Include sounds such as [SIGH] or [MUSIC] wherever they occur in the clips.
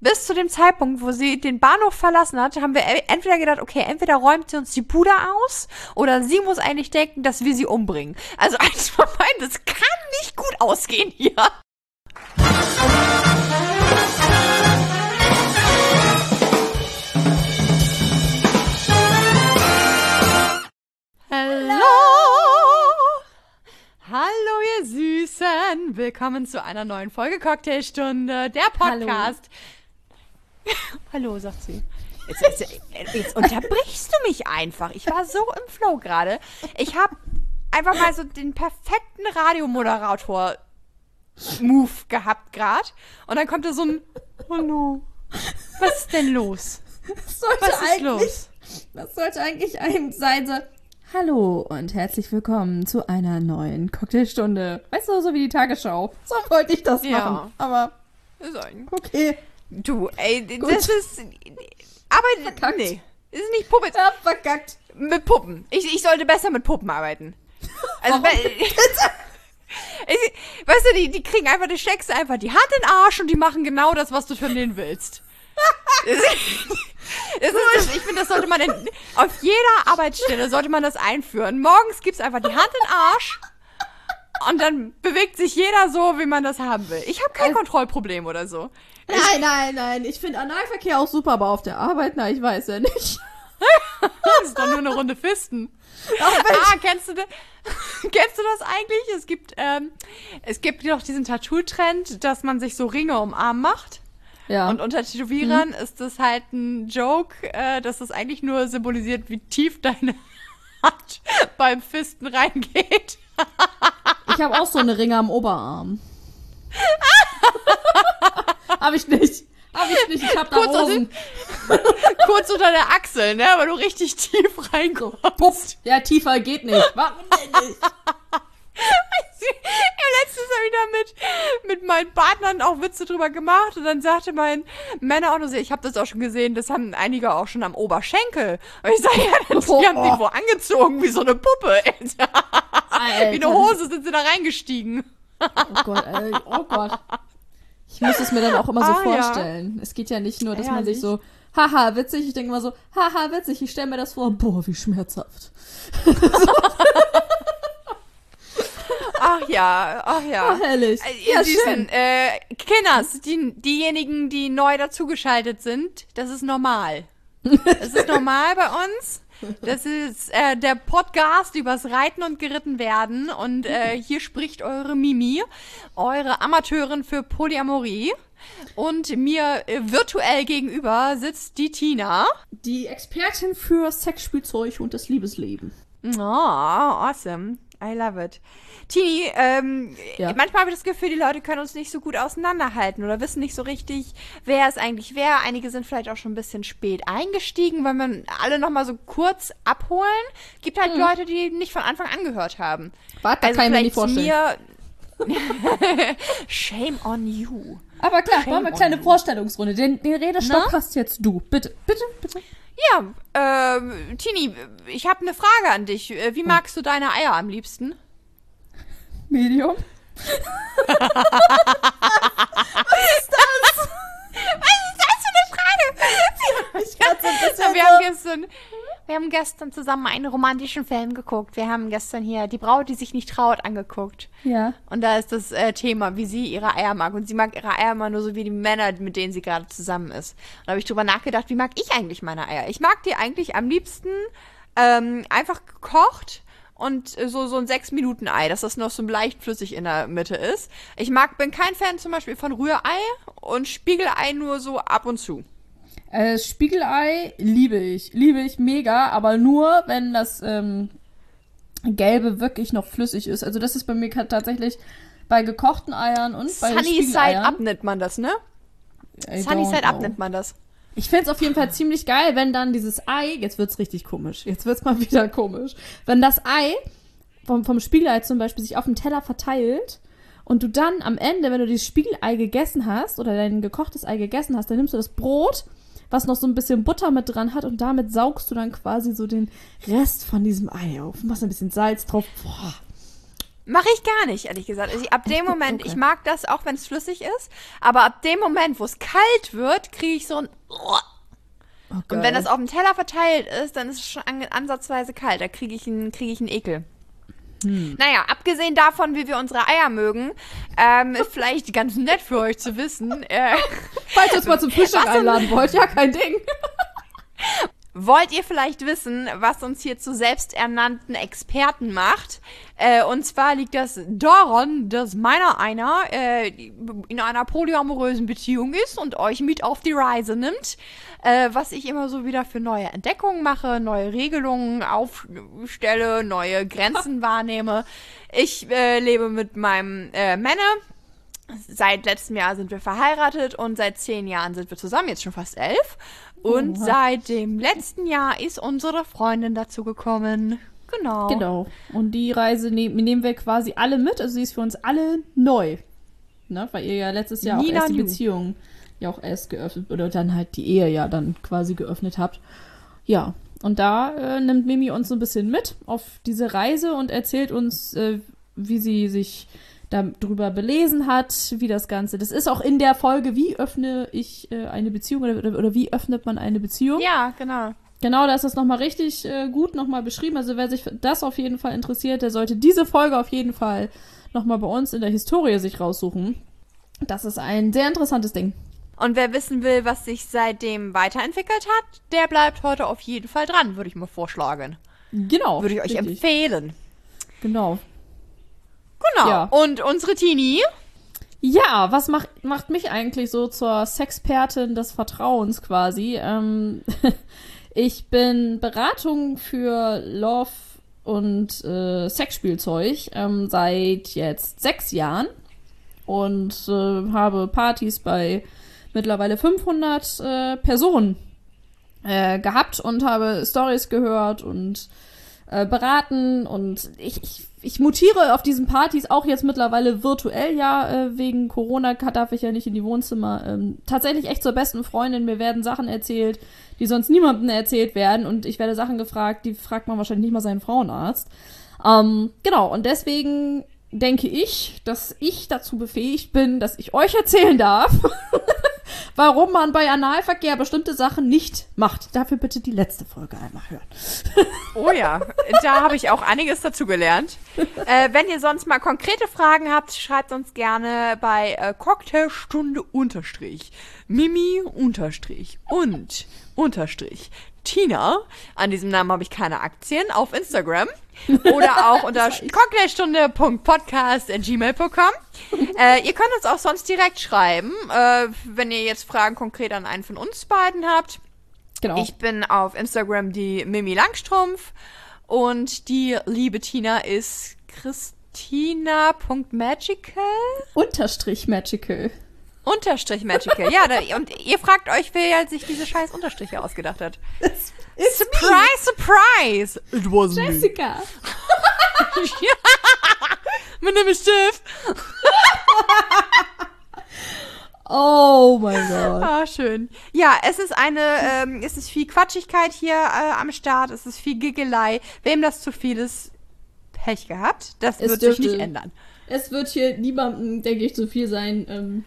bis zu dem Zeitpunkt, wo sie den Bahnhof verlassen hat, haben wir e- entweder gedacht, okay, entweder räumt sie uns die Bude aus oder sie muss eigentlich denken, dass wir sie umbringen. Also [LAUGHS] eins von beiden, das kann nicht gut ausgehen hier. Hallo! Hallo, ihr Süßen! Willkommen zu einer neuen Folge Cocktailstunde, der Podcast. Hallo, [LAUGHS] sagt sie. Jetzt, jetzt, jetzt unterbrichst du mich einfach. Ich war so im Flow gerade. Ich habe einfach mal so den perfekten Radiomoderator Move gehabt gerade und dann kommt da so ein Hallo. Was ist denn los? Das sollte Was ist los? Das sollte eigentlich ein sein so. Hallo und herzlich willkommen zu einer neuen Cocktailstunde. Weißt du, so wie die Tagesschau. So wollte ich das Ja. machen. Aber Ist ein okay. Du, ey, Gut. das ist. Aber Verkackt. nee. Ist nicht Puppe. Ja, verkackt. Mit Puppen. Ich, ich sollte besser mit Puppen arbeiten. Also, [LAUGHS] weißt du, die, die kriegen einfach, du steckst einfach die Hand in den Arsch und die machen genau das, was du von denen willst. [LAUGHS] Das, ich finde, das sollte man in, auf jeder Arbeitsstelle sollte man das einführen. Morgens gibt's einfach die Hand in den Arsch und dann bewegt sich jeder so, wie man das haben will. Ich habe kein Äh. Kontrollproblem oder so. Nein, nein, nein. Ich finde Analverkehr auch super, aber auf der Arbeit, na, ich weiß ja nicht. [LAUGHS] Das ist doch nur eine Runde Fisten. Ah, kennst du, das? [LAUGHS] kennst du das eigentlich? Es gibt, ähm, es gibt doch diesen Tattoo-Trend, dass man sich so Ringe um Arm macht. Ja. Und unter Tätowierern ist das halt ein Joke, äh, dass das eigentlich nur symbolisiert, wie tief deine [LAUGHS] Hand beim Fisten reingeht. ich habe auch so eine Ringe am Oberarm. Hab ich nicht. Hab ich nicht. Ich hab da Kurz Rosen. [LAUGHS] Kurz unter der Achsel, ne? Aber du richtig tief. Pupp. Ja, tiefer geht nicht. Warum [LAUGHS] denn nicht? Letztens habe ich da mit, mit meinen Partnern auch Witze drüber gemacht und dann sagte mein Männer auch nur ich habe das auch schon gesehen, das haben einige auch schon am Oberschenkel. Und ich sage, ja, [LAUGHS] die haben Oh. sich wo angezogen wie so eine Puppe. Wie eine. Hose sind sie da reingestiegen. Oh Gott, ey, oh Gott. Ich muss es mir dann auch immer so Ah, ja. vorstellen. Es geht ja nicht nur, dass man sich Ehrlich? so, haha, witzig. Ich denke immer so, haha, witzig. Ich stelle mir das vor, boah, wie schmerzhaft. [LAUGHS] Ach ja, ach ja. Ah, herrlich. Äh, Ihr Ja, Süßen, schön. äh, Kinders, die, diejenigen, die neu dazugeschaltet sind, das ist normal. [LAUGHS] Das ist normal bei uns. Das ist äh, der Podcast übers Reiten und geritten werden. Und äh, hier spricht eure Mimi, eure Amateurin für Polyamorie. Und mir äh, virtuell gegenüber sitzt die Tina. Die Expertin für Sexspielzeug und das Liebesleben. Oh, awesome. I love it. Tini, ähm, Ja. manchmal habe ich das Gefühl, die Leute können uns nicht so gut auseinanderhalten oder wissen nicht so richtig, wer ist eigentlich wer. Einige sind vielleicht auch schon ein bisschen spät eingestiegen, weil man alle nochmal so kurz abholen. Gibt halt Leute, die nicht von Anfang an gehört haben. Warte, da kann ich mir nicht vorstellen. mir- [LAUGHS] Shame on you. Aber klar, Shame machen wir eine kleine. Vorstellungsrunde. Den, den Redestopp Na? hast jetzt du. Bitte, bitte, bitte. Ja, ähm, Tini, ich habe eine Frage an dich. Äh, Wie magst du deine Eier am liebsten? Medium. Ich kann so ein bisschen Ja, wir, haben gestern, wir haben gestern zusammen einen romantischen Film geguckt. Wir haben gestern hier die Braut, die sich nicht traut, angeguckt. Ja. Und da ist das äh, Thema, wie sie ihre Eier mag. Und sie mag ihre Eier immer nur so wie die Männer, mit denen sie gerade zusammen ist. Und da habe ich drüber nachgedacht, wie mag ich eigentlich meine Eier? Ich mag die eigentlich am liebsten ähm, einfach gekocht und äh, so, so ein 6-Minuten-Ei, dass das noch so leicht flüssig in der Mitte ist. Ich mag, bin kein Fan zum Beispiel von Rührei und Spiegelei nur so ab und zu. Äh, Spiegelei liebe ich. Liebe ich mega, aber nur, wenn das ähm, Gelbe wirklich noch flüssig ist. Also das ist bei mir tatsächlich bei gekochten Eiern und bei Sunny Side. Up nennt man das, ne? I Sunny Side Up nennt man das. Ich find's auf jeden Fall ziemlich geil, wenn dann dieses Ei, jetzt wird's richtig komisch, jetzt wird's mal [LAUGHS] wieder komisch, wenn das Ei vom, vom Spiegelei zum Beispiel sich auf dem Teller verteilt und du dann am Ende, wenn du dieses Spiegelei gegessen hast oder dein gekochtes Ei gegessen hast, dann nimmst du das Brot, was noch so ein bisschen Butter mit dran hat und damit saugst du dann quasi so den Rest von diesem Ei auf. Machst ein bisschen Salz drauf. Boah. Mache ich gar nicht, ehrlich gesagt. Also ich, ab dem [LAUGHS] Moment, Okay. ich mag das auch, wenn es flüssig ist, aber ab dem Moment, wo es kalt wird, kriege ich so ein. Und wenn das auf dem Teller verteilt ist, dann ist es schon an, ansatzweise kalt. Da kriege ich einen krieg ich einen Ekel. Naja, abgesehen davon, wie wir unsere Eier mögen, ähm, ist [LAUGHS] vielleicht ganz nett für euch zu wissen. Äh, [LAUGHS] Falls ihr uns mal zum [LAUGHS] Frühstück einladen wollt, ja, kein Ding. Wollt ihr vielleicht wissen, was uns hier zu selbsternannten Experten macht? Äh, und zwar liegt das daran, dass meiner einer äh, in einer polyamorösen Beziehung ist und euch mit auf die Reise nimmt. Äh, was ich immer so wieder für neue Entdeckungen mache, neue Regelungen aufstelle, neue Grenzen [LAUGHS] wahrnehme. Ich äh, lebe mit meinem äh, Männer. Seit letztem Jahr sind wir verheiratet und seit zehn Jahren sind wir zusammen, jetzt schon fast elf. Und Oha. seit dem letzten Jahr ist unsere Freundin dazu gekommen. Genau. Genau. Und die Reise ne nehmen wir quasi alle mit. Also sie ist für uns alle neu. Ne? Weil ihr ja letztes Jahr auch Nina erst die. Beziehung ja auch erst geöffnet oder dann halt die Ehe ja dann quasi geöffnet habt. Ja. Und da äh, nimmt Mimi uns so ein bisschen mit auf diese Reise und erzählt uns, äh, wie sie sich darüber belesen hat, wie das Ganze. Das ist auch in der Folge, wie öffne ich äh, eine Beziehung oder, oder, oder wie öffnet man eine Beziehung. Ja, genau. Genau, da ist das nochmal richtig äh, gut nochmal beschrieben. Also wer sich das auf jeden Fall interessiert, der sollte diese Folge auf jeden Fall nochmal bei uns in der Historie sich raussuchen. Das ist ein sehr interessantes Ding. Und wer wissen will, was sich seitdem weiterentwickelt hat, der bleibt heute auf jeden Fall dran, würde ich mal vorschlagen. Genau. Würde ich euch richtig. empfehlen. Genau. Genau. Ja. Und unsere Tini? Ja, was macht, macht mich eigentlich so zur Sexpertin des Vertrauens quasi? Ähm, [LAUGHS] ich bin Beratung für Love und äh, Sexspielzeug ähm, seit jetzt sechs Jahren und äh, habe Partys bei mittlerweile 500 äh, Personen äh, gehabt und habe Stories gehört und äh, beraten und ich, ich, ich mutiere auf diesen Partys auch jetzt mittlerweile virtuell, ja, äh, wegen Corona darf ich ja nicht in die Wohnzimmer. Ähm, tatsächlich echt zur besten Freundin, mir werden Sachen erzählt, die sonst niemandem erzählt werden und ich werde Sachen gefragt, die fragt man wahrscheinlich nicht mal seinen Frauenarzt. Ähm, genau, und deswegen denke ich, dass ich dazu befähigt bin, dass ich euch erzählen darf, [LAUGHS] warum man bei Analverkehr bestimmte Sachen nicht macht. Dafür bitte die letzte Folge einmal hören. Oh ja, da habe ich auch einiges dazu gelernt. Äh, wenn ihr sonst mal konkrete Fragen habt, schreibt uns gerne bei äh, Cocktailstunde unterstrich Mimi unterstrich und unterstrich Tina. An diesem Namen habe ich keine Aktien auf Instagram [LAUGHS] oder auch unter cocktailstunde.podcast@gmail.com. Äh, ihr könnt uns auch sonst direkt schreiben, äh, wenn ihr jetzt Fragen konkret an einen von uns beiden habt. Genau. Ich bin auf Instagram die Mimi Langstrumpf und die liebe Tina ist Christina.magical Unterstrich Magical. Unterstrich magical. Ja, da, und ihr fragt euch, wer sich diese scheiß Unterstriche ausgedacht hat. Surprise, surprise! It wasn't Jessica. [LAUGHS] Mein Name ist Jeff. Oh mein Gott. Ah, schön. Ja, es ist eine, ähm, es ist viel Quatschigkeit hier äh, am Start, es ist viel Giggelei. Wem das zu viel ist, Pech gehabt. Das Es wird sich dürfte- nicht ändern. Es wird hier niemandem, denke ich, zu viel sein. Ähm,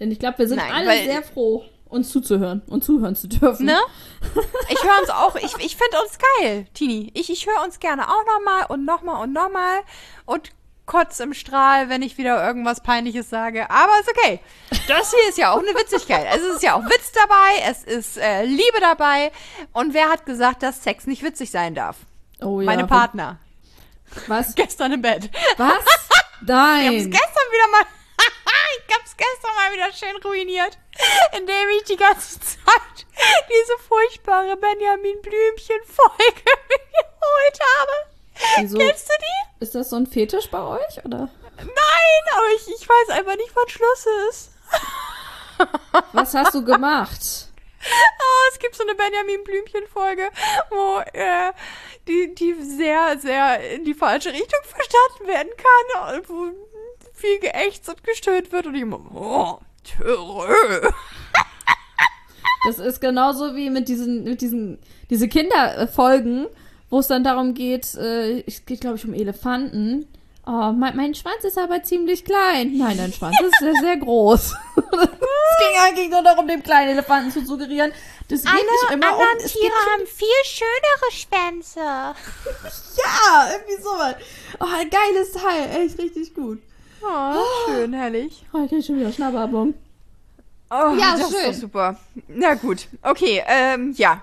denn ich glaube, wir sind Nein, alle sehr froh, uns zuzuhören und zuhören zu dürfen. Ne? [LAUGHS] Ich höre uns auch, ich, ich finde uns geil, Tini. Ich, ich höre uns gerne auch nochmal und nochmal und nochmal und kotz im Strahl, wenn ich wieder irgendwas Peinliches sage. Aber ist okay. Das hier ist ja auch eine Witzigkeit. Es ist ja auch Witz dabei, es ist äh, Liebe dabei. Und wer hat gesagt, dass Sex nicht witzig sein darf? Oh ja. Meine Partner. Was? Gestern im Bett. Was? [LAUGHS] Ich hab's Nein. gestern wieder mal. [LAUGHS] ich hab's gestern mal wieder schön ruiniert, indem ich die ganze Zeit diese furchtbare Benjamin Blümchen-Folge [LAUGHS] geholt habe. Wieso? Kennst du die? Ist das so ein Fetisch bei euch? Oder? Nein, aber ich, ich weiß einfach nicht, wann Schluss ist. [LAUGHS] Was hast du gemacht? Oh, es gibt so eine Benjamin Blümchen-Folge, wo äh, die, die sehr, sehr in die falsche Richtung verstanden werden kann, und wo viel geächtzt und gestöhnt wird und ich immer, oh, Törö. Das ist genauso wie mit diesen, mit diesen, diese Kinderfolgen, wo es dann darum geht, äh, ich geht glaube ich um Elefanten, Oh, mein, mein Schwanz ist aber ziemlich klein. Nein, dein Schwanz ist sehr, sehr groß. [LAUGHS] es ging eigentlich nur darum, dem kleinen Elefanten zu suggerieren. Das geht Alle nicht immer um. anderen Es Tiere haben viel schönere Schwänze. [LAUGHS] ja, irgendwie sowas. Oh, ein geiles Teil. Echt richtig gut. Oh, schön, herrlich. Oh, ich krieg schon wieder Schnappatmung. Oh, Ja, das ist schön. doch super. Na gut, okay, ähm, ja.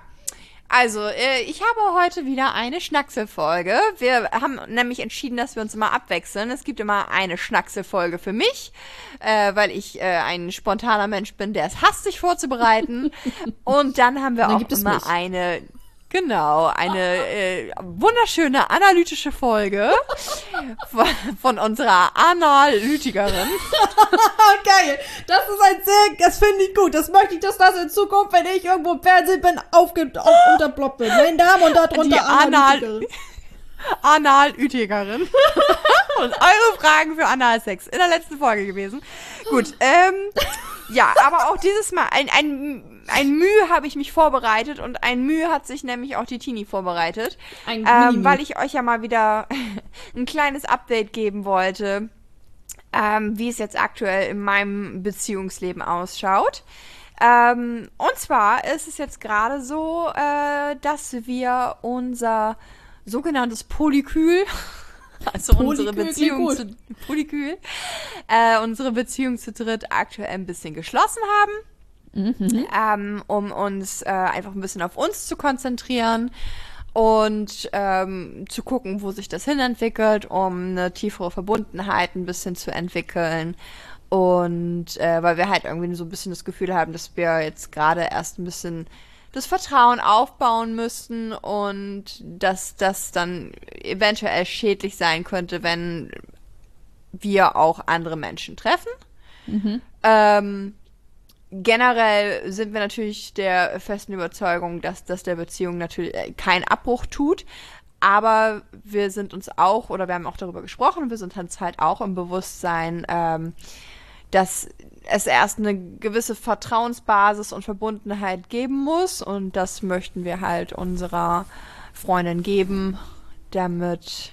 Also, äh, ich habe heute wieder eine Schnackselfolge. Wir haben nämlich entschieden, dass wir uns immer abwechseln. Es gibt immer eine Schnackselfolge für mich, äh, weil ich äh, ein spontaner Mensch bin, der es hasst, sich vorzubereiten. [LAUGHS] Und dann haben wir Dann auch immer eine, genau, eine äh, wunderschöne analytische Folge von, von unserer Analytikerin. [LAUGHS] Geil. Das ist ein sehr, das finde ich gut. Das möchte ich, dass das in Zukunft, wenn ich irgendwo im Fernsehen bin, aufge, auf, unterploppt bin. Mein Name und darunter Die Anal- Analytikerin. Analytikerin. [LAUGHS] Und eure Fragen für Analsex in der letzten Folge gewesen. Gut, ähm, ja, aber auch dieses Mal, ein, ein, ein Mühe habe ich mich vorbereitet und ein Mühe hat sich nämlich auch die Tini vorbereitet. Ein Ähm, weil ich euch ja mal wieder [LAUGHS] ein kleines Update geben wollte, ähm, wie es jetzt aktuell in meinem Beziehungsleben ausschaut. Ähm, und zwar ist es jetzt gerade so, äh, dass wir unser sogenanntes Polykül, also unsere Beziehung klingt zu Polykül, äh, unsere Beziehung zu dritt aktuell ein bisschen geschlossen haben ähm, um uns äh, einfach ein bisschen auf uns zu konzentrieren und ähm, zu gucken, wo sich das hinentwickelt, um eine tiefere Verbundenheit ein bisschen zu entwickeln. Und äh, weil wir halt irgendwie so ein bisschen das Gefühl haben, dass wir jetzt gerade erst ein bisschen das Vertrauen aufbauen müssen und dass das dann eventuell schädlich sein könnte, wenn wir auch andere Menschen treffen. Ähm, generell sind wir natürlich der festen Überzeugung, dass das der Beziehung natürlich äh, keinen Abbruch tut. Aber wir sind uns auch, oder wir haben auch darüber gesprochen, wir sind uns halt auch im Bewusstsein, ähm, dass es erst eine gewisse Vertrauensbasis und Verbundenheit geben muss. Und das möchten wir halt unserer Freundin geben, damit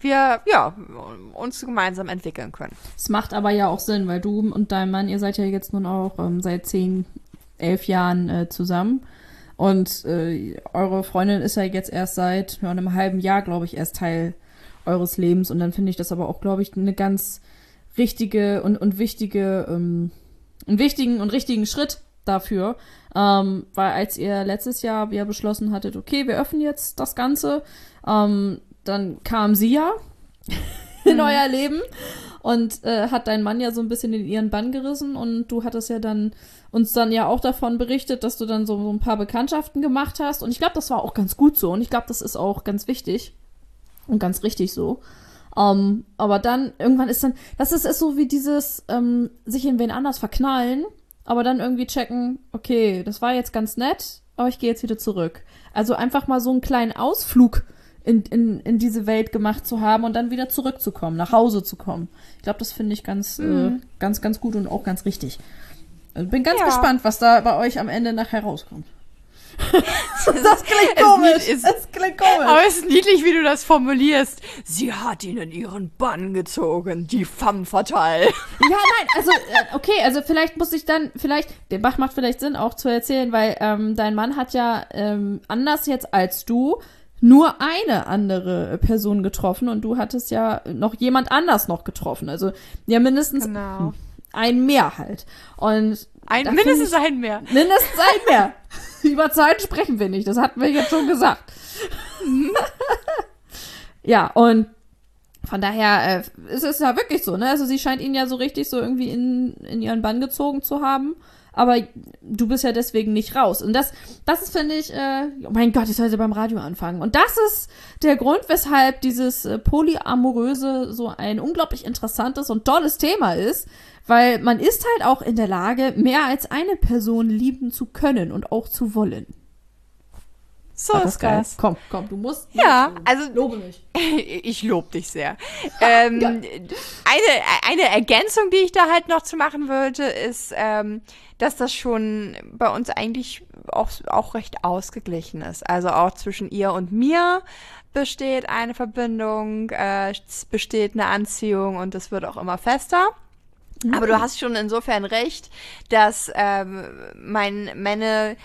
wir ja uns gemeinsam entwickeln können. Es macht aber ja auch Sinn, weil du und dein Mann, ihr seid ja jetzt nun auch ähm, seit zehn, elf Jahren äh, zusammen. Und äh, eure Freundin ist ja jetzt erst seit ja, einem halben Jahr, glaube ich, erst Teil eures Lebens. Und dann finde ich das aber auch, glaube ich, eine ganz richtige und, und wichtige, ähm, einen wichtigen und richtigen Schritt dafür. Ähm, weil als ihr letztes Jahr ja beschlossen hattet, okay, wir öffnen jetzt das Ganze, ähm, dann kam sie ja [LAUGHS] in euer Leben und äh, hat dein Mann ja so ein bisschen in ihren Bann gerissen und du hattest ja dann uns dann ja auch davon berichtet, dass du dann so, so ein paar Bekanntschaften gemacht hast und ich glaube, das war auch ganz gut so und ich glaube, das ist auch ganz wichtig und ganz richtig so. Ähm, aber dann irgendwann ist dann, das ist, ist so wie dieses ähm, sich in wen anders verknallen, aber dann irgendwie checken, okay, das war jetzt ganz nett, aber ich gehe jetzt wieder zurück. Also einfach mal so einen kleinen Ausflug in, in, in diese Welt gemacht zu haben und dann wieder zurückzukommen, nach Hause zu kommen. Ich glaube, das finde ich ganz, äh, ganz, ganz gut und auch ganz richtig. Also bin ganz Ja. gespannt, was da bei euch am Ende nachher rauskommt. [LAUGHS] das klingt Es komisch. ist- Es klingt komisch. Aber es ist niedlich, wie du das formulierst. Sie hat ihn in ihren Bann gezogen, die femme fatale. Ja, nein, also, äh, okay, also vielleicht muss ich dann, vielleicht, der Bach macht vielleicht Sinn auch zu erzählen, weil ähm, dein Mann hat ja ähm, anders jetzt als du nur eine andere Person getroffen und du hattest ja noch jemand anders noch getroffen. Also ja mindestens Genau. ein mehr halt. Und Ein, mindestens find ein mehr. ich, mindestens ein mehr. [LAUGHS] [LAUGHS] Über Zeit sprechen wir nicht, das hatten wir jetzt schon gesagt. [LAUGHS] ja, und von daher äh, ist es ja wirklich so, ne? Also sie scheint ihn ja so richtig so irgendwie in, in ihren Bann gezogen zu haben. Aber du bist ja deswegen nicht raus. Und das, das ist, finde ich, äh, oh mein Gott, ich sollte beim Radio anfangen. Und das ist der Grund, weshalb dieses äh, Polyamoröse so ein unglaublich interessantes und tolles Thema ist. Weil man ist halt auch in der Lage, mehr als eine Person lieben zu können und auch zu wollen. So War ist geil? das. Komm, komm, du musst. Ja, loben. also- Lobe mich. [LAUGHS] Ich lobe dich sehr. ähm, eine, eine Ergänzung, die ich da halt noch zu machen würde, ist, ähm, dass das schon bei uns eigentlich auch, auch recht ausgeglichen ist. Also auch zwischen ihr und mir besteht eine Verbindung, äh, es besteht eine Anziehung und es wird auch immer fester. Aber du hast schon insofern recht, dass ähm, mein meine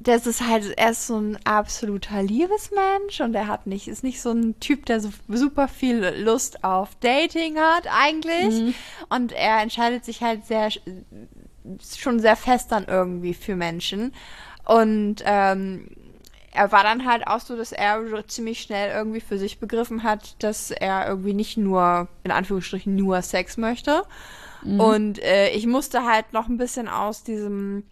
das ist halt, er ist so ein absoluter Liebesmensch und er hat nicht, ist nicht so ein Typ, der so super viel Lust auf Dating hat eigentlich. Und er entscheidet sich halt sehr, schon sehr fest dann irgendwie für Menschen. Und ähm, er war dann halt auch so, dass er ziemlich schnell irgendwie für sich begriffen hat, dass er irgendwie nicht nur, in Anführungsstrichen, nur Sex möchte. Und äh, ich musste halt noch ein bisschen aus diesem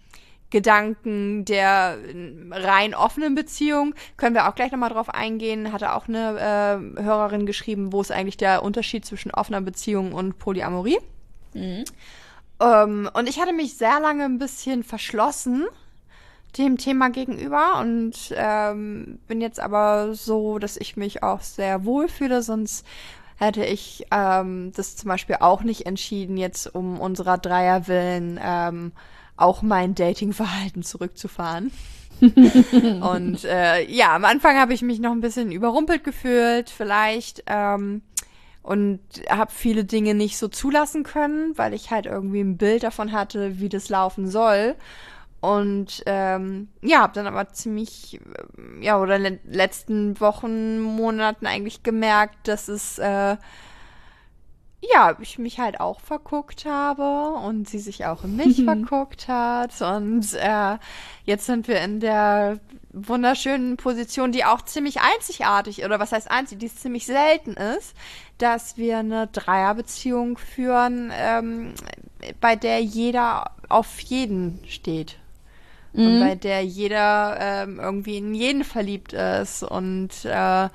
Gedanken der äh, rein offenen Beziehung, können wir auch gleich nochmal drauf eingehen, hatte auch eine äh, Hörerin geschrieben, wo ist eigentlich der Unterschied zwischen offener Beziehung und Polyamorie. Ähm, und ich hatte mich sehr lange ein bisschen verschlossen dem Thema gegenüber und ähm, bin jetzt aber so, dass ich mich auch sehr wohl fühle, sonst hätte ich ähm, das zum Beispiel auch nicht entschieden, jetzt um unserer Dreier willen ähm, auch mein Datingverhalten zurückzufahren. [LAUGHS] und äh, ja, am Anfang habe ich mich noch ein bisschen überrumpelt gefühlt, vielleicht. Ähm, und habe viele Dinge nicht so zulassen können, weil ich halt irgendwie ein Bild davon hatte, wie das laufen soll. Und ähm, ja, habe dann aber ziemlich, äh, ja, oder in den letzten Wochen, Monaten eigentlich gemerkt, dass es, äh, ja, ich mich halt auch verguckt habe und sie sich auch in mich [LAUGHS] verguckt hat. Und äh, jetzt sind wir in der wunderschönen Position, die auch ziemlich einzigartig, oder was heißt einzig, die ziemlich selten ist, dass wir eine Dreierbeziehung führen, ähm, bei der jeder auf jeden steht. Und bei der jeder ähm, irgendwie in jeden verliebt ist und äh,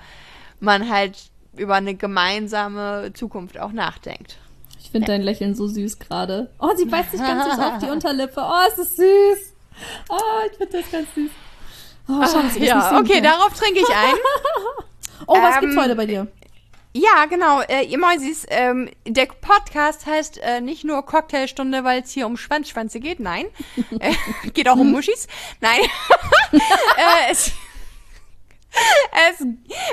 man halt über eine gemeinsame Zukunft auch nachdenkt. Ich finde dein Lächeln so süß gerade. Oh, sie beißt sich ganz süß auf die [LAUGHS] Unterlippe. Oh, es ist süß. Oh, ich finde das ganz süß. Oh, wir das nicht ja, sehen okay, darauf trinke ich ein. [LAUGHS] Oh, was ähm, gibt's heute bei dir? Ja, genau. Äh, ihr Mäusis, ähm, der Podcast heißt äh, nicht nur Cocktailstunde, weil es hier um Schwanzschwänze geht. Nein. [LAUGHS] äh, geht auch um Muschis. Nein. [LAUGHS] äh, es, es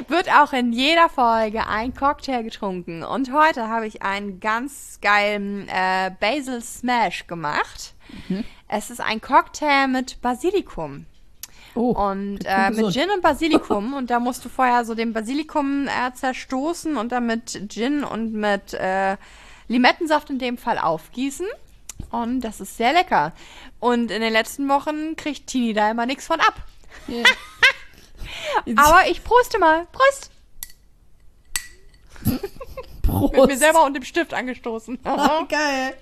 wird auch in jeder Folge ein Cocktail getrunken. Und heute habe ich einen ganz geilen äh, Basil Smash gemacht. Es ist ein Cocktail mit Basilikum. Oh, Und äh, mit. Gin und Basilikum. [LAUGHS] und da musst du vorher so den Basilikum äh, zerstoßen und dann mit Gin und mit äh, Limettensaft in dem Fall aufgießen. Und das ist sehr lecker. Und in den letzten Wochen kriegt Tini da immer nichts von ab. Ja. [LAUGHS] Aber ich proste mal. Prost! [LAUGHS] Prost. Mit mir selber und dem Stift angestoßen. Oh, geil.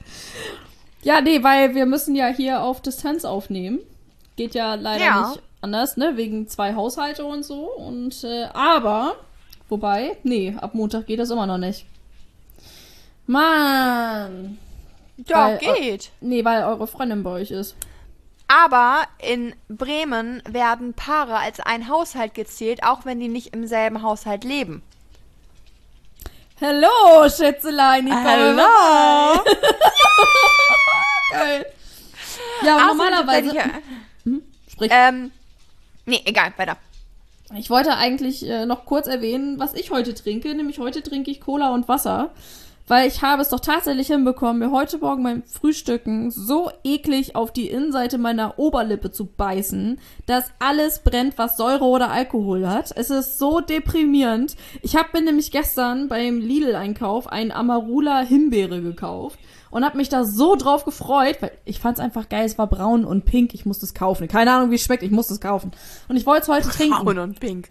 Ja, nee, weil wir müssen ja hier auf Distanz aufnehmen. Geht ja leider Ja. nicht anders, ne? Wegen zwei Haushalte und so. Und äh, aber, wobei, nee, ab Montag geht das immer noch nicht. Mann. ja, Weil- geht. Nee, weil eure Freundin bei euch ist. Aber in Bremen werden Paare als ein Haushalt gezählt, auch wenn die nicht im selben Haushalt leben. Hallo, Schätzelein, ich Hallo. [LAUGHS] Geil. Ja, aber normalerweise. Außerdem, wenn Sprich. ich, ähm, nee, egal, weiter. Ich wollte eigentlich äh, noch kurz erwähnen, was ich heute trinke. Nämlich heute trinke ich Cola und Wasser. Weil ich habe es doch tatsächlich hinbekommen, mir heute Morgen beim Frühstücken so eklig auf die Innenseite meiner Oberlippe zu beißen, dass alles brennt, was Säure oder Alkohol hat. Es ist so deprimierend. Ich habe mir nämlich gestern beim Lidl-Einkauf einen Amarula Himbeere gekauft und habe mich da so drauf gefreut, weil ich fand es einfach geil. Es war braun und pink. Ich musste es kaufen. Keine Ahnung, wie es schmeckt. Ich musste es kaufen. Und ich wollte es heute trinken. Braun und pink.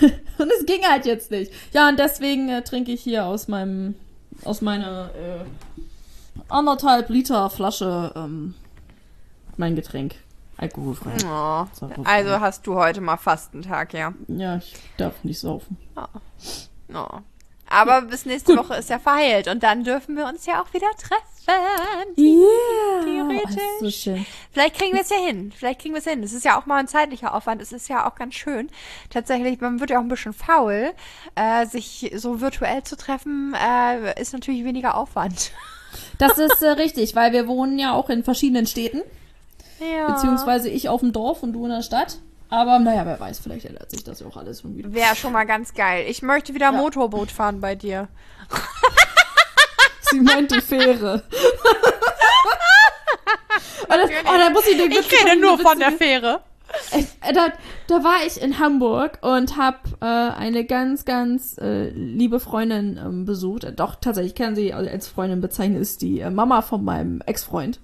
[LAUGHS] Und es ging halt jetzt nicht. Ja, und deswegen äh, trinke ich hier aus meinem, aus meiner äh, anderthalb Liter Flasche ähm, mein Getränk. Alkoholfrei. Oh, also hast du heute mal Fastentag, ja. Ja, ich darf nicht saufen. Oh. Aber bis nächste Woche ist er verheilt und dann dürfen wir uns ja auch wieder treffen. Yeah. Theoretisch. Oh, so schön. Vielleicht kriegen wir es ja hin. Vielleicht kriegen wir es hin. Es ist ja auch mal ein zeitlicher Aufwand. Es ist ja auch ganz schön. Tatsächlich, man wird ja auch ein bisschen faul. Äh, sich so virtuell zu treffen, äh, ist natürlich weniger Aufwand. [LAUGHS] Das ist äh, richtig, weil wir wohnen ja auch in verschiedenen Städten. Ja. Beziehungsweise ich auf dem Dorf und du in der Stadt. Aber naja, wer weiß, vielleicht ändert sich das ja auch alles schon wieder. Wäre schon mal ganz geil. Ich möchte wieder Motorboot fahren bei dir. [LAUGHS] Sie meint die Fähre. [LAUGHS] oh, das, oh, da muss ich den Ich rede nur von der Fähre. Äh, Da, da war ich in Hamburg und habe äh, eine ganz, ganz äh, liebe Freundin ähm, besucht. Äh, Doch, tatsächlich, ich kann sie als Freundin bezeichnen, ist die äh, Mama von meinem Ex-Freund.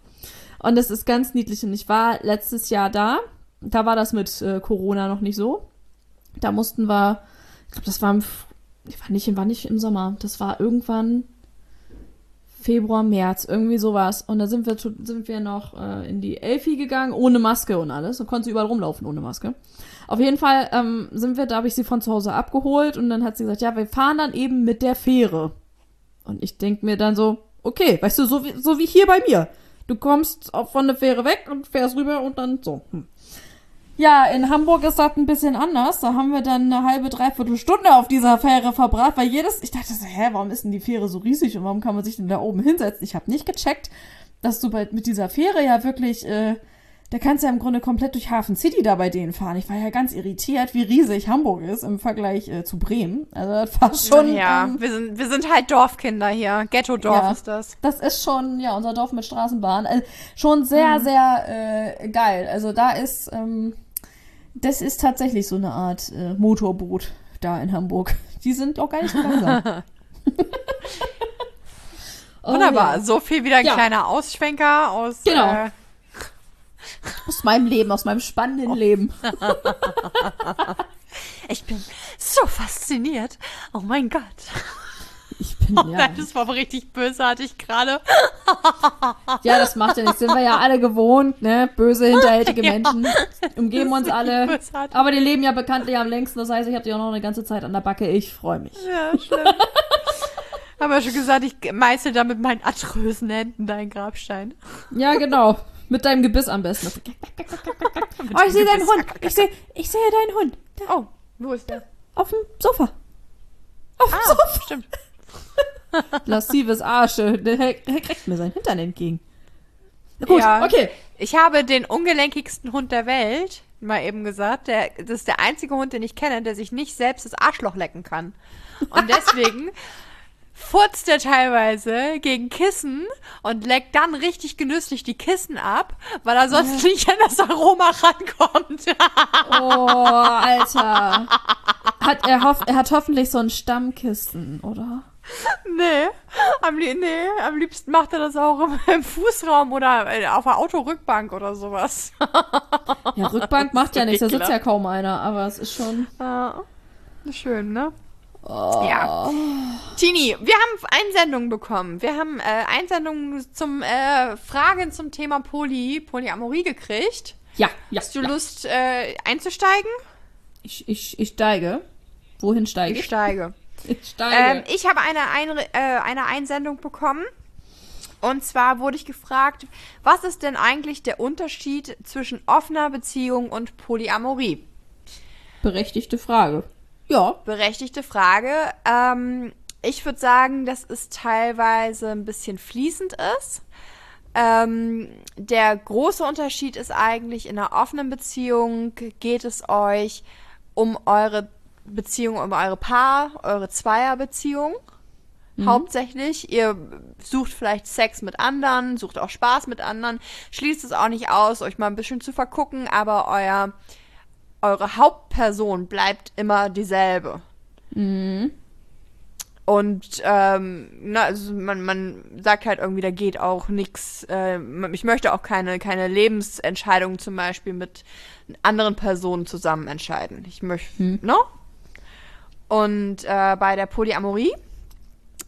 Und das ist ganz niedlich. Und ich war letztes Jahr da. Da war das mit äh, Corona noch nicht so. Da mussten wir, ich glaube, das war, im, war nicht, war nicht im Sommer. Das war irgendwann Februar, März, irgendwie sowas. Und da sind wir, sind wir noch äh, in die Elfi gegangen, ohne Maske und alles. Und konnte sie überall rumlaufen ohne Maske. Auf jeden Fall ähm, sind wir, da habe ich sie von zu Hause abgeholt und dann hat sie gesagt, ja, wir fahren dann eben mit der Fähre. Und ich denk mir dann so, okay, weißt du, so wie, so wie hier bei mir. Du kommst auch von der Fähre weg und fährst rüber und dann so. Hm. Ja, in Hamburg ist das ein bisschen anders. Da haben wir dann eine halbe, dreiviertel Stunde auf dieser Fähre verbracht, weil jedes, ich dachte so, hä, warum ist denn die Fähre so riesig und warum kann man sich denn da oben hinsetzen? Ich habe nicht gecheckt, dass du bei, mit dieser Fähre ja wirklich, äh, da kannst du ja im Grunde komplett durch Hafen City da bei denen fahren. Ich war ja ganz irritiert, wie riesig Hamburg ist im Vergleich äh, zu Bremen. Also das war schon, ja, ähm, wir, sind, wir sind halt Dorfkinder hier. Ghetto-Dorf Ja. ist das. das ist schon, ja, unser Dorf mit Straßenbahn. Also schon sehr, sehr äh, geil. Also da ist, ähm, das ist tatsächlich so eine Art äh, Motorboot da in Hamburg. Die sind auch gar nicht so langsam. [LAUGHS] [LAUGHS] Oh, Wunderbar. ja. So viel wieder ein Ja. kleiner Ausschwenker aus. Genau. Äh, Aus meinem Leben, aus meinem spannenden Leben. [LAUGHS] ich bin so fasziniert. Oh mein Gott. Ich bin, ja. Nein, das war aber richtig bösartig gerade. [LAUGHS] Ja, das macht ja nichts. Sind wir ja alle gewohnt, ne? Böse, hinterhältige [LAUGHS] Ja. Menschen umgeben uns alle. bösartig. Aber die leben ja bekanntlich am längsten. Das heißt, ich habe die auch noch eine ganze Zeit an der Backe. Ich freue mich. Ja, schlimm. [LAUGHS] Haben ja schon gesagt, ich meißel da mit meinen atrösen Händen deinen Grabstein. Ja, genau. Mit deinem Gebiss am besten. Oh, ich sehe deinen Hund. Ich sehe, ich sehe deinen Hund. Da, Oh, wo ist der? auf dem Sofa. Auf dem Ah, Sofa. stimmt. [LAUGHS] Lascives Arsche. Der der kriegt mir seinen Hintern entgegen. Gut, Ja. okay. Ich habe den ungelenkigsten Hund der Welt, mal eben gesagt. Der, das ist der einzige Hund, den ich kenne, der sich nicht selbst das Arschloch lecken kann. Und deswegen [LAUGHS] furzt er teilweise gegen Kissen und leckt dann richtig genüsslich die Kissen ab, weil er sonst nicht an das Aroma rankommt. Oh, Alter. Hat er, hoff er hat hoffentlich so ein Stammkissen, oder? Nee, am, nee, am liebsten macht er das auch im, [LAUGHS] im Fußraum oder äh, auf der Autorückbank oder sowas. [LAUGHS] [LAUGHS] Ja, Rückbank macht ja nichts, da sitzt ja kaum einer, aber es ist schon. Ja, schön, ne? Oh. Ja. Tini, wir haben Einsendungen bekommen. Wir haben äh, Einsendungen zum äh, Fragen zum Thema Poly, Polyamorie gekriegt. Ja, ja. Hast du ja. Lust äh, einzusteigen? Ich, ich, ich steige. Wohin steige Ich ich? steige. Ähm, ich habe eine, Einre äh, eine Einsendung bekommen. Und zwar wurde ich gefragt, was ist denn eigentlich der Unterschied zwischen offener Beziehung und Polyamorie? Berechtigte Frage. Ja. Berechtigte Frage. Ähm, ich würde sagen, dass es teilweise ein bisschen fließend ist. Ähm, der große Unterschied ist eigentlich, in einer offenen Beziehung geht es euch um eure Beziehung, um eure Paar, eure Zweierbeziehung. Hauptsächlich. Ihr sucht vielleicht Sex mit anderen, sucht auch Spaß mit anderen, schließt es auch nicht aus, euch mal ein bisschen zu vergucken, aber euer, eure Hauptperson bleibt immer dieselbe. Und ähm, na, also man, man sagt halt irgendwie, da geht auch nichts. Äh, ich möchte auch keine, keine Lebensentscheidungen zum Beispiel mit anderen Personen zusammen entscheiden. Ich möchte, ne? Und äh, bei der Polyamorie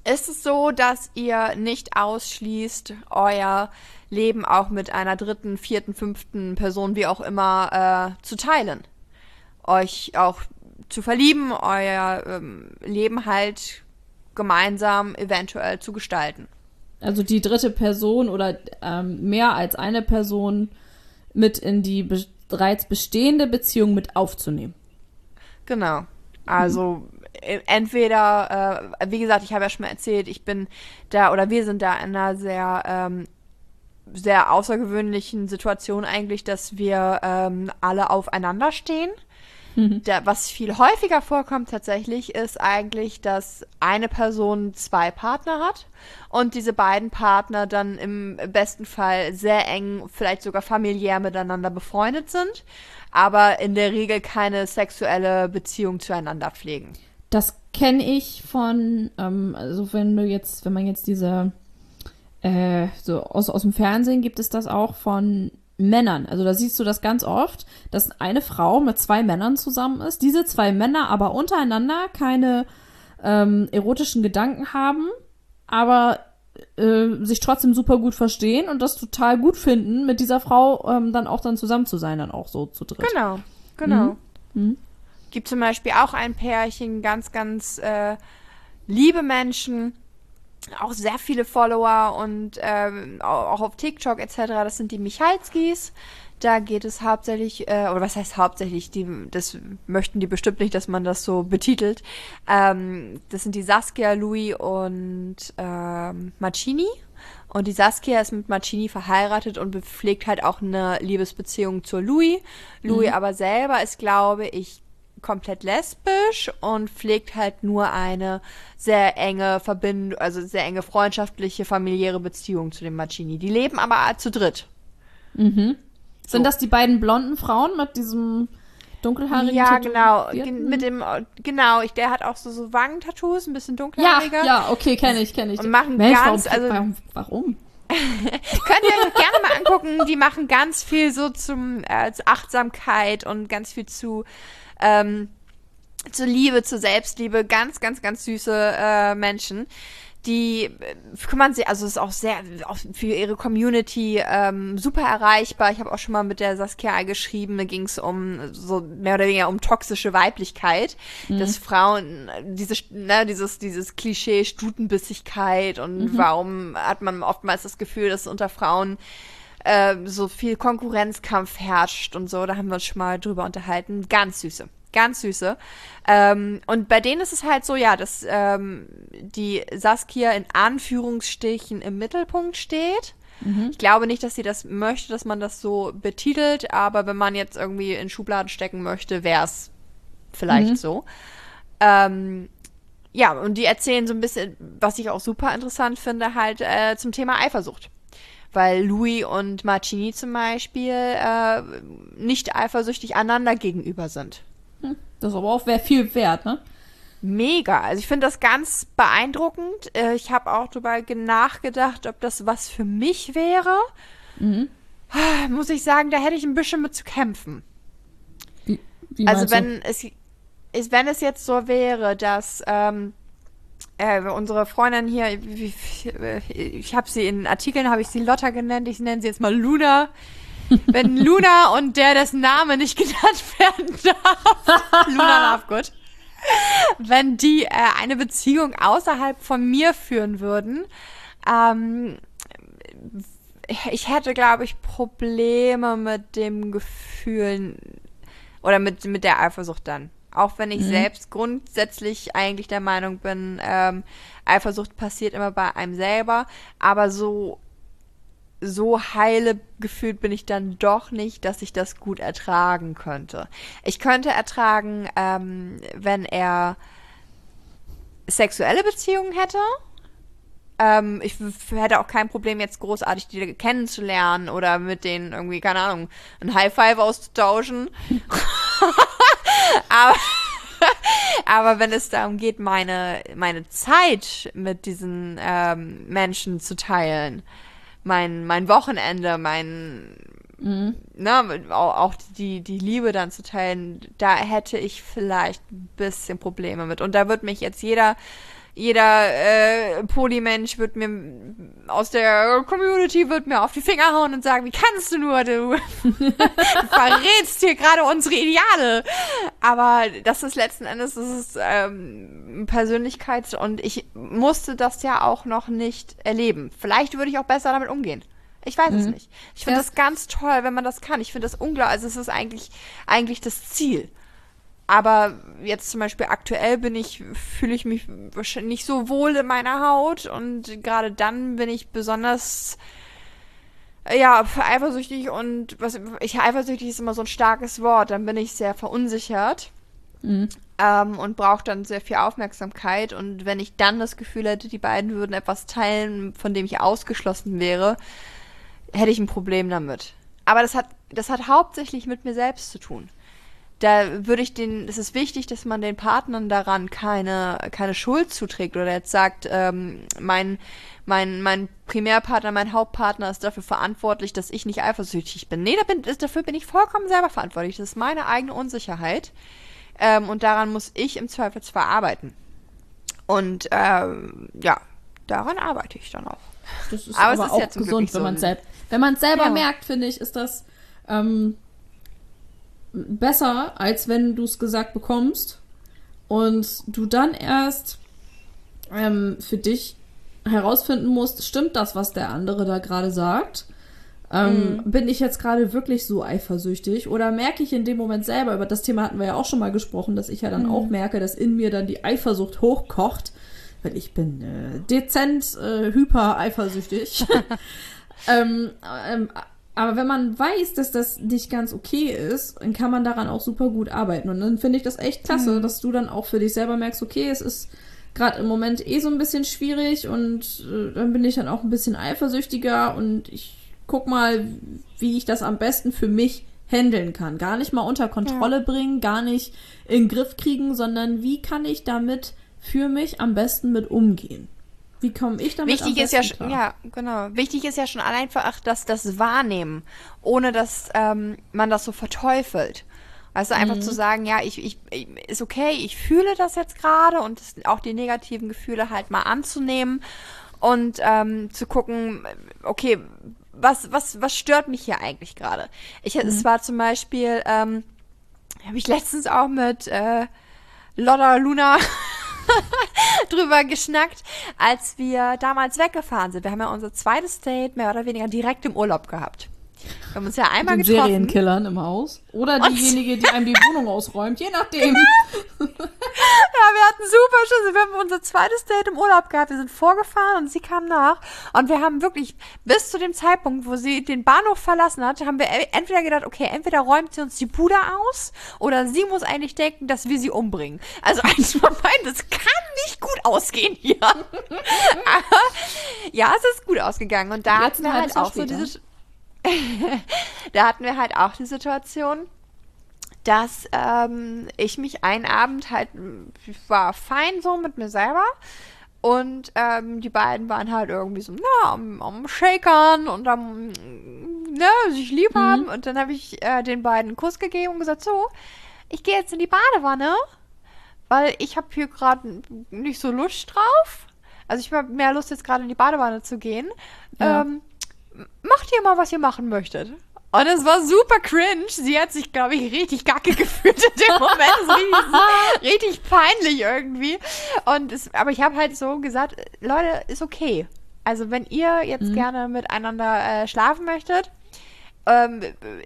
ist es so, dass ihr nicht ausschließt, euer Leben auch mit einer dritten, vierten, fünften Person, wie auch immer, äh, zu teilen. Euch auch zu verlieben, euer ähm, Leben halt gemeinsam eventuell zu gestalten. Also die dritte Person oder ähm, mehr als eine Person mit in die be bereits bestehende Beziehung mit aufzunehmen. Genau. Also äh, entweder, äh, wie gesagt, ich habe ja schon mal erzählt, ich bin da oder wir sind da in einer sehr, ähm, sehr außergewöhnlichen Situation eigentlich, dass wir ähm, alle aufeinander stehen. Mhm. [LAUGHS] Da, was viel häufiger vorkommt tatsächlich, ist eigentlich, dass eine Person zwei Partner hat und diese beiden Partner dann im besten Fall sehr eng, vielleicht sogar familiär miteinander befreundet sind, aber in der Regel keine sexuelle Beziehung zueinander pflegen. Das kenne ich von, ähm, also wenn du jetzt, wenn man jetzt diese, äh, so aus, aus dem Fernsehen gibt es das auch von Männern. Also da siehst du das ganz oft, dass eine Frau mit zwei Männern zusammen ist, diese zwei Männer aber untereinander keine ähm, erotischen Gedanken haben, aber äh, sich trotzdem super gut verstehen und das total gut finden, mit dieser Frau ähm, dann auch dann zusammen zu sein, dann auch so zu dritt. Genau, genau. Mhm. Mhm. Gibt zum Beispiel auch ein Pärchen, ganz, ganz äh, liebe Menschen, auch sehr viele Follower und ähm, auch auf TikTok etc. Das sind die Michalskis. Da geht es hauptsächlich, äh, oder was heißt hauptsächlich, die, das möchten die bestimmt nicht, dass man das so betitelt. Ähm, das sind die Saskia, Louis und ähm, Marcini. Und die Saskia ist mit Marcini verheiratet und pflegt halt auch eine Liebesbeziehung zur Louis. Louis mhm. aber selber ist, glaube ich, komplett lesbisch und pflegt halt nur eine sehr enge Verbindung, also sehr enge freundschaftliche, familiäre Beziehung zu dem Marcini. Die leben aber zu dritt. Mhm. So. Sind das die beiden blonden Frauen mit diesem dunkelhaarigen Ja, genau. Mit dem, genau, ich, der hat auch so, so Wangentattoos, ein bisschen dunkelhaariger. Ja, ja, okay, kenne ich, kenne ich. Und machen Mensch, ganz, warum, also. [LAUGHS] Warum? könnt ihr euch gerne mal angucken. Die machen ganz viel so zum äh, Achtsamkeit und ganz viel zu ähm, zur Liebe, zur Selbstliebe, ganz, ganz, ganz süße äh, Menschen. Die äh, kümmern sich, also ist auch sehr auch für ihre Community ähm, super erreichbar. Ich habe auch schon mal mit der Saskia geschrieben, da ging es um so mehr oder weniger um toxische Weiblichkeit, mhm. dass Frauen diese ne, dieses dieses Klischee Stutenbissigkeit und mhm. warum hat man oftmals das Gefühl, dass unter Frauen äh, so viel Konkurrenzkampf herrscht und so. Da haben wir uns schon mal drüber unterhalten. Ganz süße. Ganz süße. Ähm, und bei denen ist es halt so, ja, dass ähm, die Saskia in Anführungsstrichen im Mittelpunkt steht. Mhm. Ich glaube nicht, dass sie das möchte, dass man das so betitelt, aber wenn man jetzt irgendwie in Schubladen stecken möchte, wäre es vielleicht mhm. so. Ähm, ja, und die erzählen so ein bisschen, was ich auch super interessant finde, halt äh, zum Thema Eifersucht weil Louis und Marcini zum Beispiel äh, nicht eifersüchtig einander gegenüber sind. Hm, das ist aber auch viel wert, ne? Mega. Also ich finde das ganz beeindruckend. Äh, ich habe auch darüber nachgedacht, ob das was für mich wäre. Mhm. Muss ich sagen, da hätte ich ein bisschen mit zu kämpfen. Wie, wie also wenn du? es, wenn es jetzt so wäre, dass ähm, äh, unsere Freundin hier, ich habe sie in Artikeln, habe ich sie Lotta genannt, ich nenne sie jetzt mal Luna. [LAUGHS] Wenn Luna und der, dessen Name nicht genannt werden darf, Luna Lovegood, wenn die äh, eine Beziehung außerhalb von mir führen würden, ähm, ich hätte, glaube ich, Probleme mit dem Gefühl oder mit, mit der Eifersucht dann. Auch wenn ich mhm. selbst grundsätzlich eigentlich der Meinung bin, ähm, Eifersucht passiert immer bei einem selber, aber so so heile gefühlt bin ich dann doch nicht, dass ich das gut ertragen könnte. Ich könnte ertragen, ähm, wenn er sexuelle Beziehungen hätte. Ähm, ich hätte auch kein Problem, jetzt großartig die kennenzulernen oder mit denen irgendwie, keine Ahnung, ein High Five auszutauschen. [LAUGHS] [LAUGHS] aber, [LAUGHS] aber wenn es darum geht, meine, meine Zeit mit diesen ähm, Menschen zu teilen, mein, mein Wochenende, mein, mhm. ne, auch, auch die, die Liebe dann zu teilen, da hätte ich vielleicht ein bisschen Probleme mit. Und da wird mich jetzt jeder jeder äh, Polymensch wird mir aus der Community wird mir auf die Finger hauen und sagen, wie kannst du nur, du, du [LAUGHS] verrätst hier gerade unsere Ideale. Aber das ist letzten Endes, das ist ähm, Persönlichkeits- und ich musste das ja auch noch nicht erleben. Vielleicht würde ich auch besser damit umgehen. Ich weiß mhm. es nicht. Ich finde ja. das ganz toll, wenn man das kann. Ich finde das unglaublich. Also es ist eigentlich, eigentlich das Ziel. Aber jetzt zum Beispiel aktuell bin ich, fühle ich mich wahrscheinlich nicht so wohl in meiner Haut und gerade dann bin ich besonders ja, eifersüchtig und was ich eifersüchtig ist immer so ein starkes Wort, dann bin ich sehr verunsichert. Mhm. Ähm, und brauche dann sehr viel Aufmerksamkeit. Und wenn ich dann das Gefühl hätte, die beiden würden etwas teilen, von dem ich ausgeschlossen wäre, hätte ich ein Problem damit. Aber das hat, das hat hauptsächlich mit mir selbst zu tun da würde ich den, es ist wichtig, dass man den Partnern daran keine, keine Schuld zuträgt oder jetzt sagt, ähm, mein, mein, mein Primärpartner, mein Hauptpartner ist dafür verantwortlich, dass ich nicht eifersüchtig bin. Nee, da bin, dafür bin ich vollkommen selber verantwortlich. Das ist meine eigene Unsicherheit. Ähm, und daran muss ich im Zweifelsfall arbeiten. Und ähm, ja, daran arbeite ich dann auch. Das ist aber, aber ist auch gesund, wenn man es wenn man selber ja. merkt, finde ich, ist das ähm, besser, als wenn du es gesagt bekommst und du dann erst ähm, für dich herausfinden musst, stimmt das, was der andere da gerade sagt? Ähm, mhm. Bin ich jetzt gerade wirklich so eifersüchtig oder merke ich in dem Moment selber, über das Thema hatten wir ja auch schon mal gesprochen, dass ich ja dann mhm. auch merke, dass in mir dann die Eifersucht hochkocht, weil ich bin äh, dezent äh, hyper eifersüchtig. [LAUGHS] [LAUGHS] ähm, ähm, aber wenn man weiß, dass das nicht ganz okay ist, dann kann man daran auch super gut arbeiten. Und dann finde ich das echt klasse, mhm. dass du dann auch für dich selber merkst, okay, es ist gerade im Moment eh so ein bisschen schwierig und äh, dann bin ich dann auch ein bisschen eifersüchtiger und ich guck mal, wie ich das am besten für mich handeln kann. Gar nicht mal unter Kontrolle ja. bringen, gar nicht in den Griff kriegen, sondern wie kann ich damit für mich am besten mit umgehen? Wie komme ich damit Wichtig ist ja schon, ja, genau. Wichtig ist ja schon einfach, dass das Wahrnehmen, ohne dass ähm, man das so verteufelt. Also einfach mhm. zu sagen, ja, ich, ich, ist okay, ich fühle das jetzt gerade und auch die negativen Gefühle halt mal anzunehmen und ähm, zu gucken, okay, was, was, was stört mich hier eigentlich gerade? Ich, mhm. es war zum Beispiel, ähm, habe ich letztens auch mit äh, Lotta Luna [LAUGHS] drüber geschnackt, als wir damals weggefahren sind. Wir haben ja unser zweites Date mehr oder weniger direkt im Urlaub gehabt. Wir haben uns ja einmal Den getroffen. Serienkillern im Haus. Oder diejenige, die einem die Wohnung ausräumt, je nachdem. [LAUGHS] hatten super Schüsse. Wir haben unser zweites Date im Urlaub gehabt. Wir sind vorgefahren und sie kam nach. Und wir haben wirklich bis zu dem Zeitpunkt, wo sie den Bahnhof verlassen hat, haben wir entweder gedacht, okay, entweder räumt sie uns die Bude aus oder sie muss eigentlich denken, dass wir sie umbringen. Also [LAUGHS] eins von beiden, das kann nicht gut ausgehen hier. [LAUGHS] Ja, es ist gut ausgegangen. Und da hatten wir halt auch später. so diese [LAUGHS] da hatten wir halt auch die Situation, dass ähm, ich mich einen Abend halt, ich war fein so mit mir selber und ähm, die beiden waren halt irgendwie so, na, am, am Shakern und am, ne, sich lieb mhm. haben. Und dann habe ich äh, den beiden einen Kuss gegeben und gesagt, so, ich gehe jetzt in die Badewanne, weil ich habe hier gerade nicht so Lust drauf. Also ich habe mehr Lust, jetzt gerade in die Badewanne zu gehen. Ja. Ähm, macht ihr mal, was ihr machen möchtet. Und es war super cringe. Sie hat sich, glaube ich, richtig kacke [LAUGHS] gefühlt in dem Moment. richtig, [LAUGHS] richtig peinlich irgendwie. Und es, aber ich habe halt so gesagt, Leute, ist okay. Also wenn ihr jetzt mhm. gerne miteinander äh, schlafen möchtet, ähm,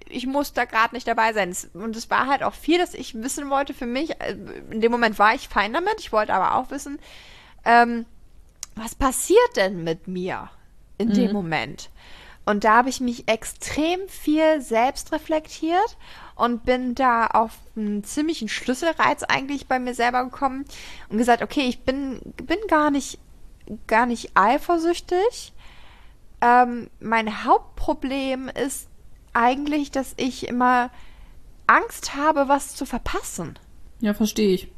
ich muss da gerade nicht dabei sein. Und es war halt auch viel, dass ich wissen wollte für mich. Äh, in dem Moment war ich fein damit. Ich wollte aber auch wissen, ähm, was passiert denn mit mir in mhm. dem Moment? Und da habe ich mich extrem viel selbst reflektiert und bin da auf einen ziemlichen Schlüsselreiz eigentlich bei mir selber gekommen und gesagt, okay, ich bin, bin gar nicht, gar nicht eifersüchtig. Ähm, mein Hauptproblem ist eigentlich, dass ich immer Angst habe, was zu verpassen. Ja, verstehe ich.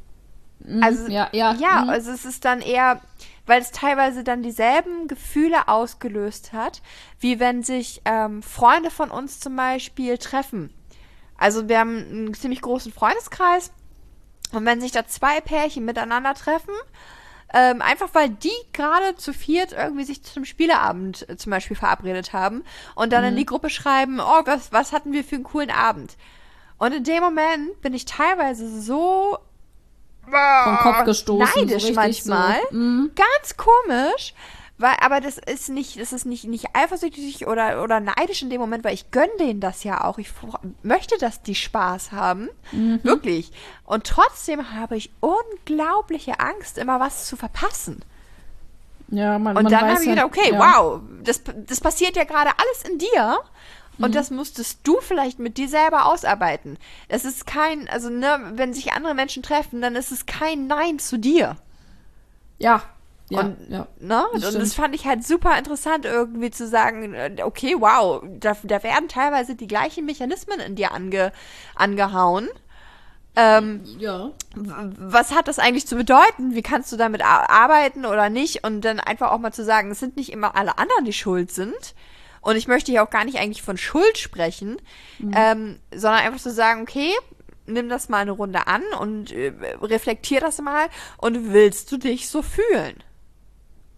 Mhm, also, ja, ja. ja mhm. also es ist dann eher, weil es teilweise dann dieselben Gefühle ausgelöst hat, wie wenn sich ähm, Freunde von uns zum Beispiel treffen. Also wir haben einen ziemlich großen Freundeskreis und wenn sich da zwei Pärchen miteinander treffen, Ähm, einfach weil die gerade zu viert irgendwie sich zum Spieleabend äh, zum Beispiel verabredet haben und dann in die Gruppe schreiben, oh, was, was hatten wir für einen coolen Abend. Und in dem Moment bin ich teilweise so Vom Kopf gestoßen. so neidisch richtig manchmal. So. Mhm. Ganz komisch. Weil, aber das ist nicht, das ist nicht, nicht eifersüchtig oder, oder neidisch in dem Moment, weil ich gönne denen das ja auch. Ich möchte, dass die Spaß haben. Mhm. Wirklich. Und trotzdem habe ich unglaubliche Angst, immer was zu verpassen. Ja, man, Und man dann habe ich ja- gedacht, okay, ja. wow, das, das passiert ja gerade alles in dir. Und das musstest du vielleicht mit dir selber ausarbeiten. Es ist kein, also ne, wenn sich andere Menschen treffen, dann ist es kein Nein zu dir. Ja. Ja, Und- ja. Ne? Das und das fand ich halt super interessant, irgendwie zu sagen, äh, okay, wow, da, da werden teilweise die gleichen Mechanismen in dir ange, angehauen. Ähm, Ja. was hat das eigentlich zu bedeuten? Wie kannst du damit ar- arbeiten oder nicht? Und dann einfach auch mal zu sagen, es sind nicht immer alle anderen, die schuld sind. Und ich möchte hier auch gar nicht eigentlich von Schuld sprechen, ähm, sondern einfach zu sagen, okay, nimm das mal eine Runde an und äh, reflektier das mal und willst du dich so fühlen?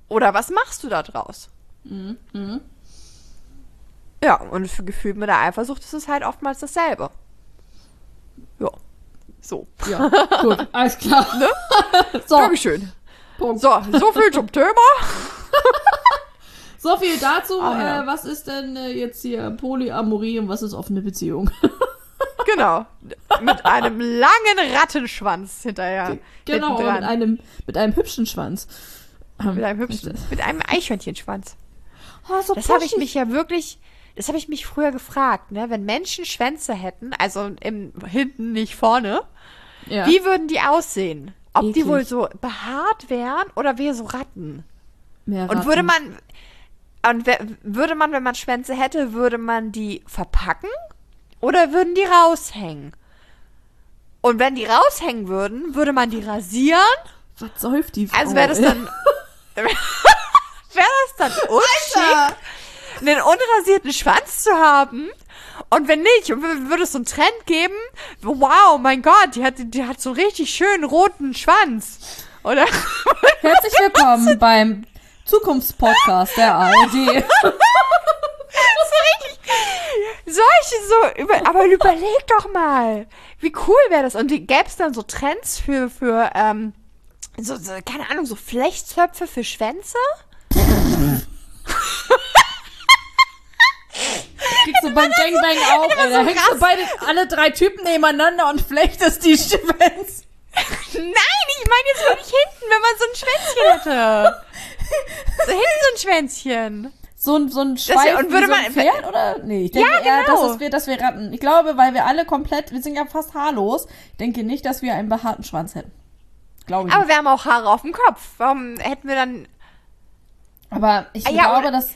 Oder was machst du da draus? Ja, und für gefühlt mit der Eifersucht ist es halt oftmals dasselbe. Ja. So. Ja, gut, alles klar. [LAUGHS] Ne? So, Dankeschön. Punkt. So, so viel zum Thema. [LAUGHS] so viel dazu. Ah, ja. äh, was ist denn äh, jetzt hier Polyamorie und was ist offene Beziehung? [LAUGHS] Genau. Mit einem langen Rattenschwanz hinterher. genau, mit einem, mit einem hübschen Schwanz. Ähm, Mit einem hübschen, mit einem Eichhörnchenschwanz. Oh, so Das habe ich mich ja wirklich, das habe ich mich früher gefragt, ne? Wenn Menschen Schwänze hätten, also im, hinten, nicht vorne, Ja. wie würden die aussehen? Ob die Eklig. wohl so behaart wären oder wie so Ratten? Mehr Und Ratten. würde man, und wer- würde man, wenn man Schwänze hätte, würde man die verpacken oder würden die raushängen? Und wenn die raushängen würden, würde man die rasieren? Was säuft die Frau? Also wäre das dann, [LAUGHS] wäre das dann unschick, einen unrasierten Schwanz zu haben? Und wenn nicht, und würde es so einen Trend geben, wow, mein Gott, die hat, die hat so einen richtig schönen roten Schwanz. Oder? Herzlich willkommen [LAUGHS] beim Zukunftspodcast der [LAUGHS] ARD. Solche so, über, aber überleg doch mal, wie cool wäre das? Und gäbe es dann so Trends für, für, ähm, so, so, keine Ahnung, so Flechtzöpfe für Schwänze? Kriegst du beim Gangbang auch, ey. Da hängst du beide, alle drei Typen nebeneinander und flechtest die Schwänze. [LAUGHS] Nein, ich meine jetzt wirklich hinten, wenn man so ein Schwänzchen hätte. [LAUGHS] So hinten so ein Schwänzchen. So ein, so ein ja- Schweif und wie würde so man- Pferd, oder? Nee, ich denke Ja, eher, genau. dass es wir, dass wir Ratten. Ich glaube, weil wir alle komplett, wir sind ja fast haarlos. Ich denke nicht, dass wir einen behaarten Schwanz hätten. Glaube ich Aber nicht. wir haben auch Haare auf dem Kopf. Warum hätten wir dann. Aber ich Ah, ja, glaube, dass.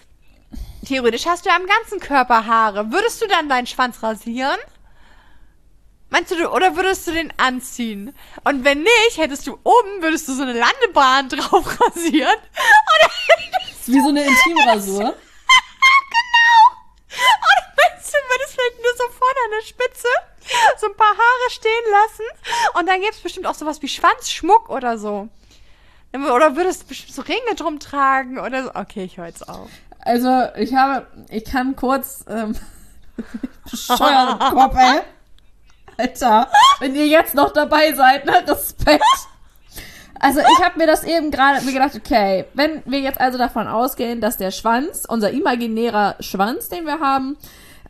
Theoretisch hast du ja am ganzen Körper Haare. Würdest du dann deinen Schwanz rasieren? Meinst du, du- oder würdest du den anziehen? Und wenn nicht, hättest du oben, würdest du so eine Landebahn [LAUGHS] drauf rasieren? Wie so eine Intimrasur. [LAUGHS] genau! Oder meinst du, würdest vielleicht nur so vorne an der Spitze so ein paar Haare stehen lassen? Und dann gäbe es bestimmt auch sowas wie Schwanzschmuck oder so. Oder würdest du bestimmt so Ringe drum tragen oder so. Okay, ich höre jetzt auf. Also, ich habe, ich kann kurz, ähm, [LAUGHS] bescheuert Kopf, ey. Alter, wenn ihr jetzt noch dabei seid, ne, Respekt. Also, ich habe mir das eben gerade mir gedacht, okay, wenn wir jetzt also davon ausgehen, dass der Schwanz, unser imaginärer Schwanz, den wir haben,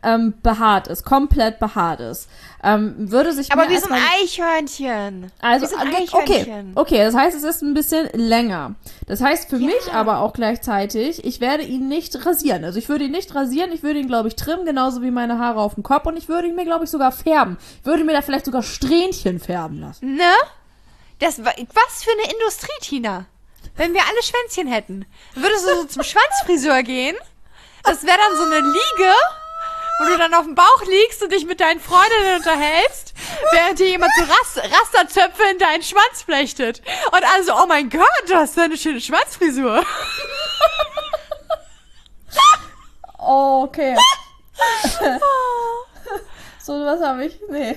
ähm, behaart ist, komplett behaart ist, ähm, würde sich Aber wie so ein Eichhörnchen. also, wie so ein okay, okay, Eichhörnchen. okay, das heißt, es ist ein bisschen länger. Das heißt für mich aber auch gleichzeitig, ich werde ihn nicht rasieren. Also ich würde ihn nicht rasieren, ich würde ihn, glaube ich, trimmen, genauso wie meine Haare auf dem Kopf und ich würde ihn mir, glaube ich, sogar färben. Ich würde mir da vielleicht sogar Strähnchen färben lassen. Ne? Das, wa- was für eine Industrie, Tina. Wenn wir alle Schwänzchen hätten. Würdest du so zum Schwanzfriseur gehen? Das wäre dann so eine Liege, wo du dann auf dem Bauch liegst und dich mit deinen Freundinnen unterhältst, während dir jemand so Rast Rasterzöpfe in deinen Schwanz flechtet. Und alle so, oh mein Gott, du hast eine schöne Schwanzfrisur. [LAUGHS] Oh, okay. [LAUGHS] so, was habe ich? Nee.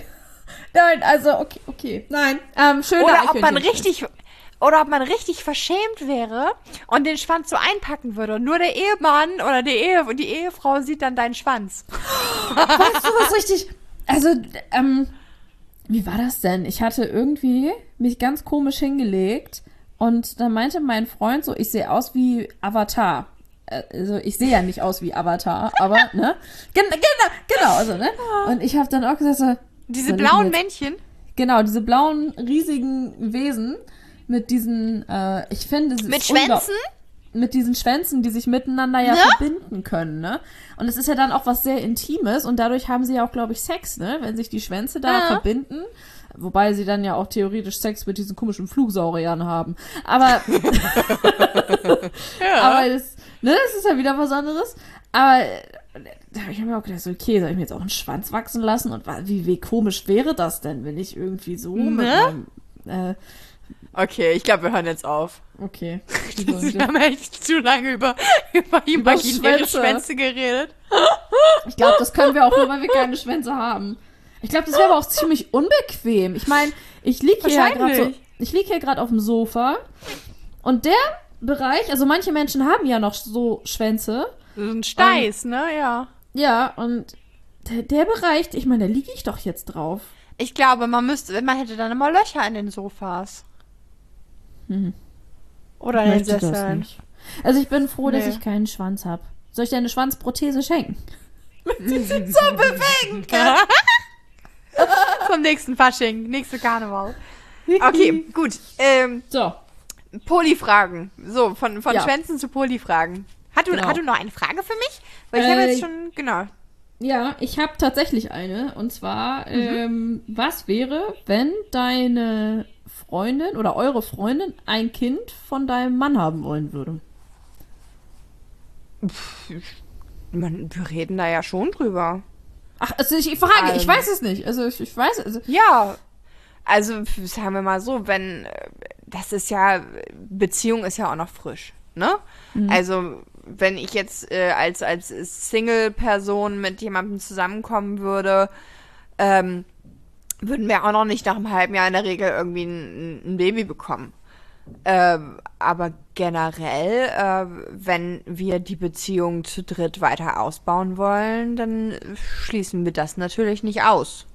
Nein, also, okay, okay. Nein, ähm, schöne Oder ob man richtig, oder ob man richtig verschämt wäre und den Schwanz so einpacken würde. Und nur der Ehemann oder die, Ehe, die Ehefrau sieht dann deinen Schwanz. Weißt du, was richtig. Also, ähm, wie war das denn? Ich hatte irgendwie mich ganz komisch hingelegt und dann meinte mein Freund so, ich sehe aus wie Avatar. Äh, Also ich sehe ja nicht aus wie Avatar, aber ne? Gen genau, genau, also ne? Und ich habe dann auch gesagt so, Diese blauen Männchen. Genau, diese blauen riesigen Wesen mit diesen, äh, ich finde, es Mit Schwänzen? mit diesen Schwänzen, die sich miteinander ja Ne? verbinden können, ne? Und es ist ja dann auch was sehr Intimes und dadurch haben sie ja auch, glaube ich, Sex, ne? Wenn sich die Schwänze da Ja. verbinden. Wobei sie dann ja auch theoretisch Sex mit diesen komischen Flugsauriern haben. Aber, [LAUGHS] Ja. aber das, ne, das ist ja wieder was anderes. Aber da habe ich mir auch gedacht, so, okay, soll ich mir jetzt auch einen Schwanz wachsen lassen? Und wie, wie komisch wäre das denn, wenn ich irgendwie so mit Ne? meinem, äh, okay, ich glaube, wir hören jetzt auf. okay. [LAUGHS] Wir haben echt zu lange [LAUGHS] über, über imaginäre Schwänze. Schwänze geredet. Ich glaube, das können wir auch nur, weil wir keine Schwänze haben. Ich glaube, das wäre aber auch ziemlich unbequem. Ich meine, ich lieg hier ja gerade so, ich lieg hier gerade auf dem Sofa und der Bereich, also manche Menschen haben ja noch so Schwänze. So ein Steiß, ne? Ja. Ja, und der, der Bereich, ich meine, da liege ich doch jetzt drauf. Ich glaube, man müsste, man hätte dann immer Löcher in den Sofas. Hm. Oder Sesseln. nicht. Also ich bin froh, dass Nee. ich keinen Schwanz habe. Soll ich dir eine Schwanzprothese schenken? [LAUGHS] so bewegen kann. [LAUGHS] Zum nächsten Fasching, nächste Karneval. Okay, [LAUGHS] gut. Ähm, So. Poli-Fragen. So, von, von Ja. Schwänzen zu Poli-Fragen. Hat du, Genau. hat du noch eine Frage für mich? Weil ich habe Äh, jetzt schon, genau. Ja, ich habe tatsächlich eine. Und zwar, ähm, was wäre, wenn deine Freundin oder eure Freundin ein Kind von deinem Mann haben wollen würde? Man, wir reden da ja schon drüber. Ach, also ich, ich frage, ich Ähm. weiß es nicht. Also ich, ich weiß, also Ja, also sagen wir mal so, wenn das ist ja Beziehung ist ja auch noch frisch, ne? Also wenn ich jetzt äh, als als Single-Person mit jemandem zusammenkommen würde, ähm, würden wir auch noch nicht nach einem halben Jahr in der Regel irgendwie ein, ein Baby bekommen. Ähm, aber generell, äh, wenn wir die Beziehung zu dritt weiter ausbauen wollen, dann schließen wir das natürlich nicht aus.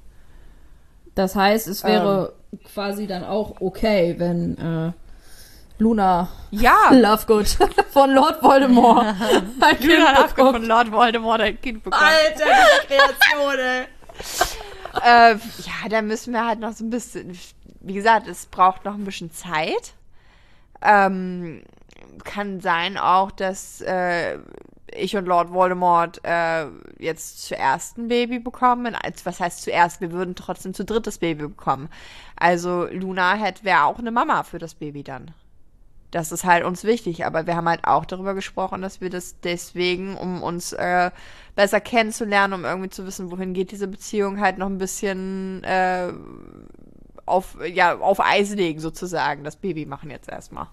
das heißt, es wäre quasi dann auch okay, wenn äh, Luna Ja, [LAUGHS] Lovegood von Lord Voldemort [LAUGHS] ein Kind Luna Lovegood bekommt. von Lord Voldemort ein Kind bekommen. Alter, diese Kreation, ey. [LAUGHS] äh, ja, da müssen wir halt noch so ein bisschen, wie gesagt, es braucht noch ein bisschen Zeit. Ähm, kann sein auch, dass äh, ich und Lord Voldemort äh, jetzt zuerst ein Baby bekommen. Was heißt zuerst? Wir würden trotzdem zu dritt das Baby bekommen. Also Luna hätte wäre auch eine Mama für das Baby dann. Das ist halt uns wichtig, aber wir haben halt auch darüber gesprochen, dass wir das deswegen, um uns äh, besser kennenzulernen, um irgendwie zu wissen, wohin geht diese Beziehung, halt noch ein bisschen äh, auf, ja, auf Eis legen sozusagen. Das Baby machen jetzt erstmal.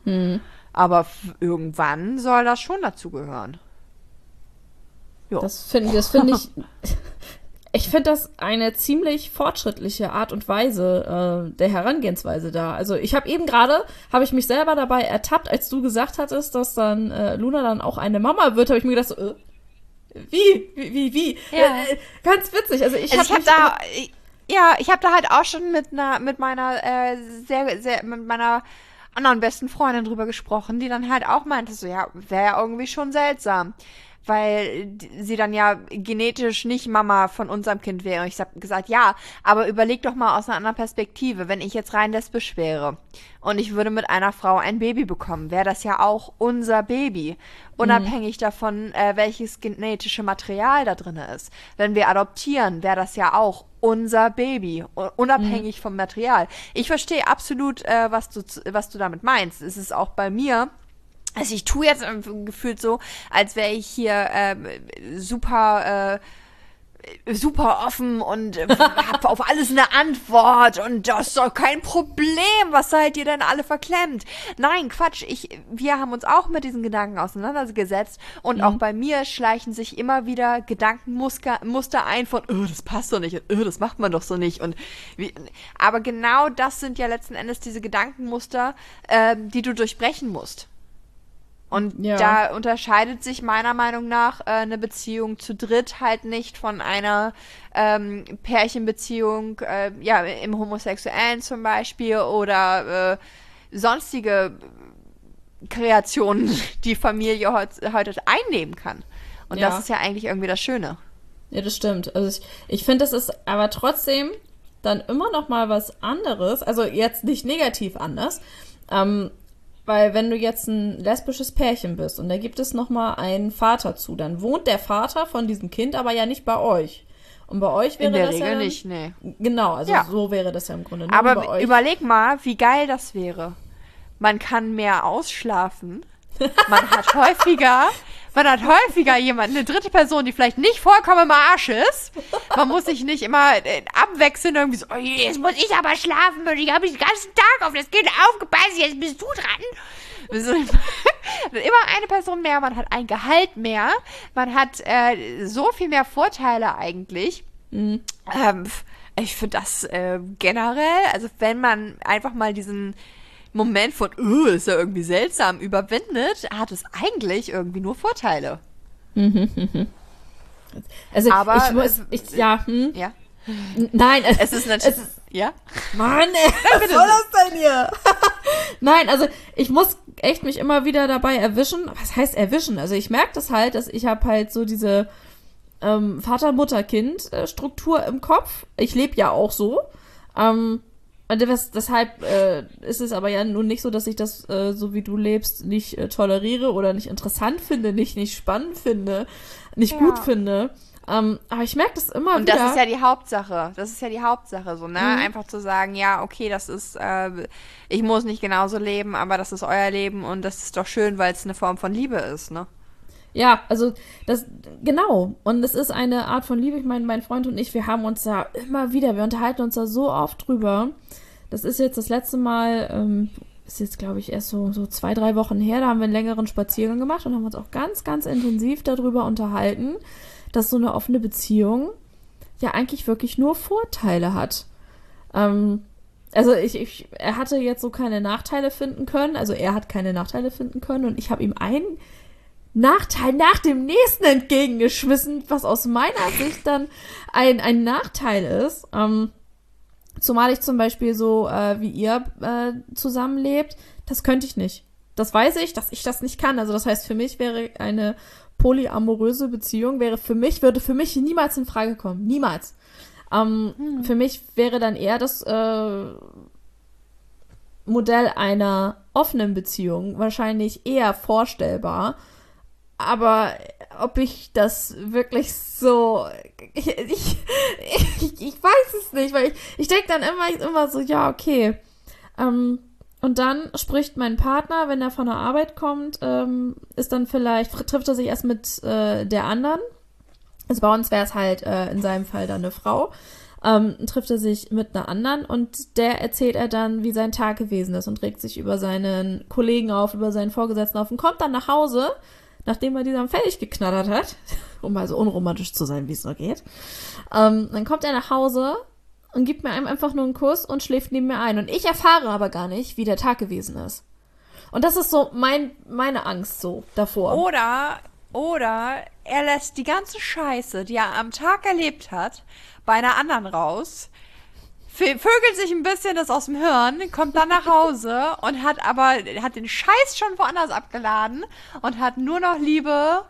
Aber f- irgendwann soll das schon dazugehören. Ja. Das finde das finde ich. [LAUGHS] Ich finde das eine ziemlich fortschrittliche Art und Weise äh, der Herangehensweise da. Also ich habe eben gerade, habe ich mich selber dabei ertappt, als du gesagt hattest, dass dann äh, Luna dann auch eine Mama wird, habe ich mir gedacht, so, äh, wie, wie, wie, wie? Ja. Äh, äh, ganz witzig. Also ich Also habe ich habe da, ich- ja, ich habe da halt auch schon mit einer, mit meiner äh, sehr, sehr, mit meiner anderen besten Freundin drüber gesprochen, die dann halt auch meinte, so ja, wäre ja irgendwie schon seltsam, weil sie dann ja genetisch nicht Mama von unserem Kind wäre. Und ich habe gesagt, ja, aber überleg doch mal aus einer anderen Perspektive, wenn ich jetzt rein lesbisch wäre und ich würde mit einer Frau ein Baby bekommen, wäre das ja auch unser Baby, unabhängig davon, äh, welches genetische Material da drin ist. Wenn wir adoptieren, wäre das ja auch unser Baby, unabhängig vom Material. Ich verstehe absolut, äh, was, du, was du damit meinst. Es ist auch bei mir. Also ich tue jetzt ähm, gefühlt so, als wäre ich hier ähm, super super offen und äh, [LAUGHS] hab auf alles eine Antwort und das ist doch kein Problem. Was seid ihr denn alle verklemmt? Nein, Quatsch. Ich, wir haben uns auch mit diesen Gedanken auseinandergesetzt und mhm. auch bei mir schleichen sich immer wieder Gedankenmuster Muster ein von, oh, das passt doch nicht, oh, das macht man doch so nicht und wie, aber genau das sind ja letzten Endes diese Gedankenmuster, äh, die du durchbrechen musst. Und ja. da unterscheidet sich meiner Meinung nach äh, eine Beziehung zu dritt halt nicht von einer ähm, Pärchenbeziehung, äh, ja, im Homosexuellen zum Beispiel oder äh, sonstige Kreationen, [LAUGHS] die Familie heute, heute einnehmen kann. Und ja. das ist ja eigentlich irgendwie das Schöne. Ja, das stimmt. Also ich, ich finde, das ist aber trotzdem dann immer noch mal was anderes. Also jetzt nicht negativ anders. Ähm, weil wenn du jetzt ein lesbisches Pärchen bist und da gibt es noch mal einen Vater zu, dann wohnt der Vater von diesem Kind aber ja nicht bei euch. Und bei euch wäre In der das Regel ja nicht, nee. Genau, also ja. so wäre das ja im Grunde. Aber überleg mal, wie geil das wäre. Man kann mehr ausschlafen. Man hat [LAUGHS] häufiger man hat häufiger jemanden, eine dritte Person, die vielleicht nicht vollkommen im Arsch ist. Man muss sich nicht immer äh, abwechseln, irgendwie so, oh, jetzt muss ich aber schlafen und ich habe den ganzen Tag auf das Kind aufgepasst, jetzt bist du dran. [LAUGHS] Immer eine Person mehr, man hat ein Gehalt mehr, man hat äh, so viel mehr Vorteile eigentlich. Mhm. Ähm, ich finde das äh, generell, also wenn man einfach mal diesen Moment von, uh, ist ja irgendwie seltsam, überwindet, hat es eigentlich irgendwie nur Vorteile. [LAUGHS] also, Aber, ich muss, ich, ja, hm? ja. Nein, es ist natürlich, es ist, ja? Mann, ey, [LAUGHS] was soll das denn hier? [LAUGHS] Nein, also, ich muss echt mich immer wieder dabei erwischen. Was heißt erwischen? Also, ich merke das halt, dass ich habe halt so diese ähm, Vater-Mutter-Kind-Struktur im Kopf. Ich lebe ja auch so. Ähm, und das, deshalb äh, ist es aber ja nun nicht so, dass ich das, äh, so wie du lebst, nicht äh, toleriere oder nicht interessant finde, nicht, nicht spannend finde, nicht ja. gut finde. Ähm, aber ich merke das immer Und wieder. Und das ist ja die Hauptsache. Das ist ja die Hauptsache, so, ne? Mhm. Einfach zu sagen, ja, okay, das ist, äh, ich muss nicht genauso leben, aber das ist euer Leben und das ist doch schön, weil es eine Form von Liebe ist, ne? Ja, also das genau. Und es ist eine Art von Liebe. Ich meine, mein Freund und ich, wir haben uns da immer wieder, wir unterhalten uns da so oft drüber. Das ist jetzt das letzte Mal, ähm, ist jetzt glaube ich erst so, so zwei, drei Wochen her, da haben wir einen längeren Spaziergang gemacht und haben uns auch ganz, ganz intensiv darüber unterhalten, dass so eine offene Beziehung ja eigentlich wirklich nur Vorteile hat. Ähm, also ich, ich, er hatte jetzt so keine Nachteile finden können, also er hat keine Nachteile finden können und ich habe ihm einen Nachteil nach dem nächsten entgegengeschmissen, was aus meiner Sicht dann ein, ein Nachteil ist. Ähm, zumal ich zum Beispiel so, äh, wie ihr äh, zusammenlebt, das könnte ich nicht. Das weiß ich, dass ich das nicht kann. Also das heißt, für mich wäre eine polyamoröse Beziehung, wäre für mich, würde für mich niemals in Frage kommen. Niemals. Ähm, hm. Für mich wäre dann eher das äh, Modell einer offenen Beziehung wahrscheinlich eher vorstellbar aber ob ich das wirklich so. Ich, ich, ich, ich weiß es nicht, weil ich, ich denke dann immer, immer so, ja, okay. Ähm, und dann spricht mein Partner, wenn er von der Arbeit kommt, ähm, ist dann vielleicht, trifft er sich erst mit äh, der anderen. Also bei uns wäre es halt äh, in seinem Fall dann eine Frau. Ähm, trifft er sich mit einer anderen und der erzählt er dann, wie sein Tag gewesen ist und regt sich über seinen Kollegen auf, über seinen Vorgesetzten auf und kommt dann nach Hause nachdem er die dann fertig geknattert hat, [LAUGHS] um mal so unromantisch zu sein, wie es nur geht, ähm, dann kommt er nach Hause und gibt mir einem einfach nur einen Kuss und schläft neben mir ein. Und ich erfahre aber gar nicht, wie der Tag gewesen ist. Und das ist so mein, meine Angst so davor. Oder, oder er lässt die ganze Scheiße, die er am Tag erlebt hat, bei einer anderen raus vögelt sich ein bisschen das aus dem Hirn, kommt dann nach Hause und hat aber hat den Scheiß schon woanders abgeladen und hat nur noch Liebe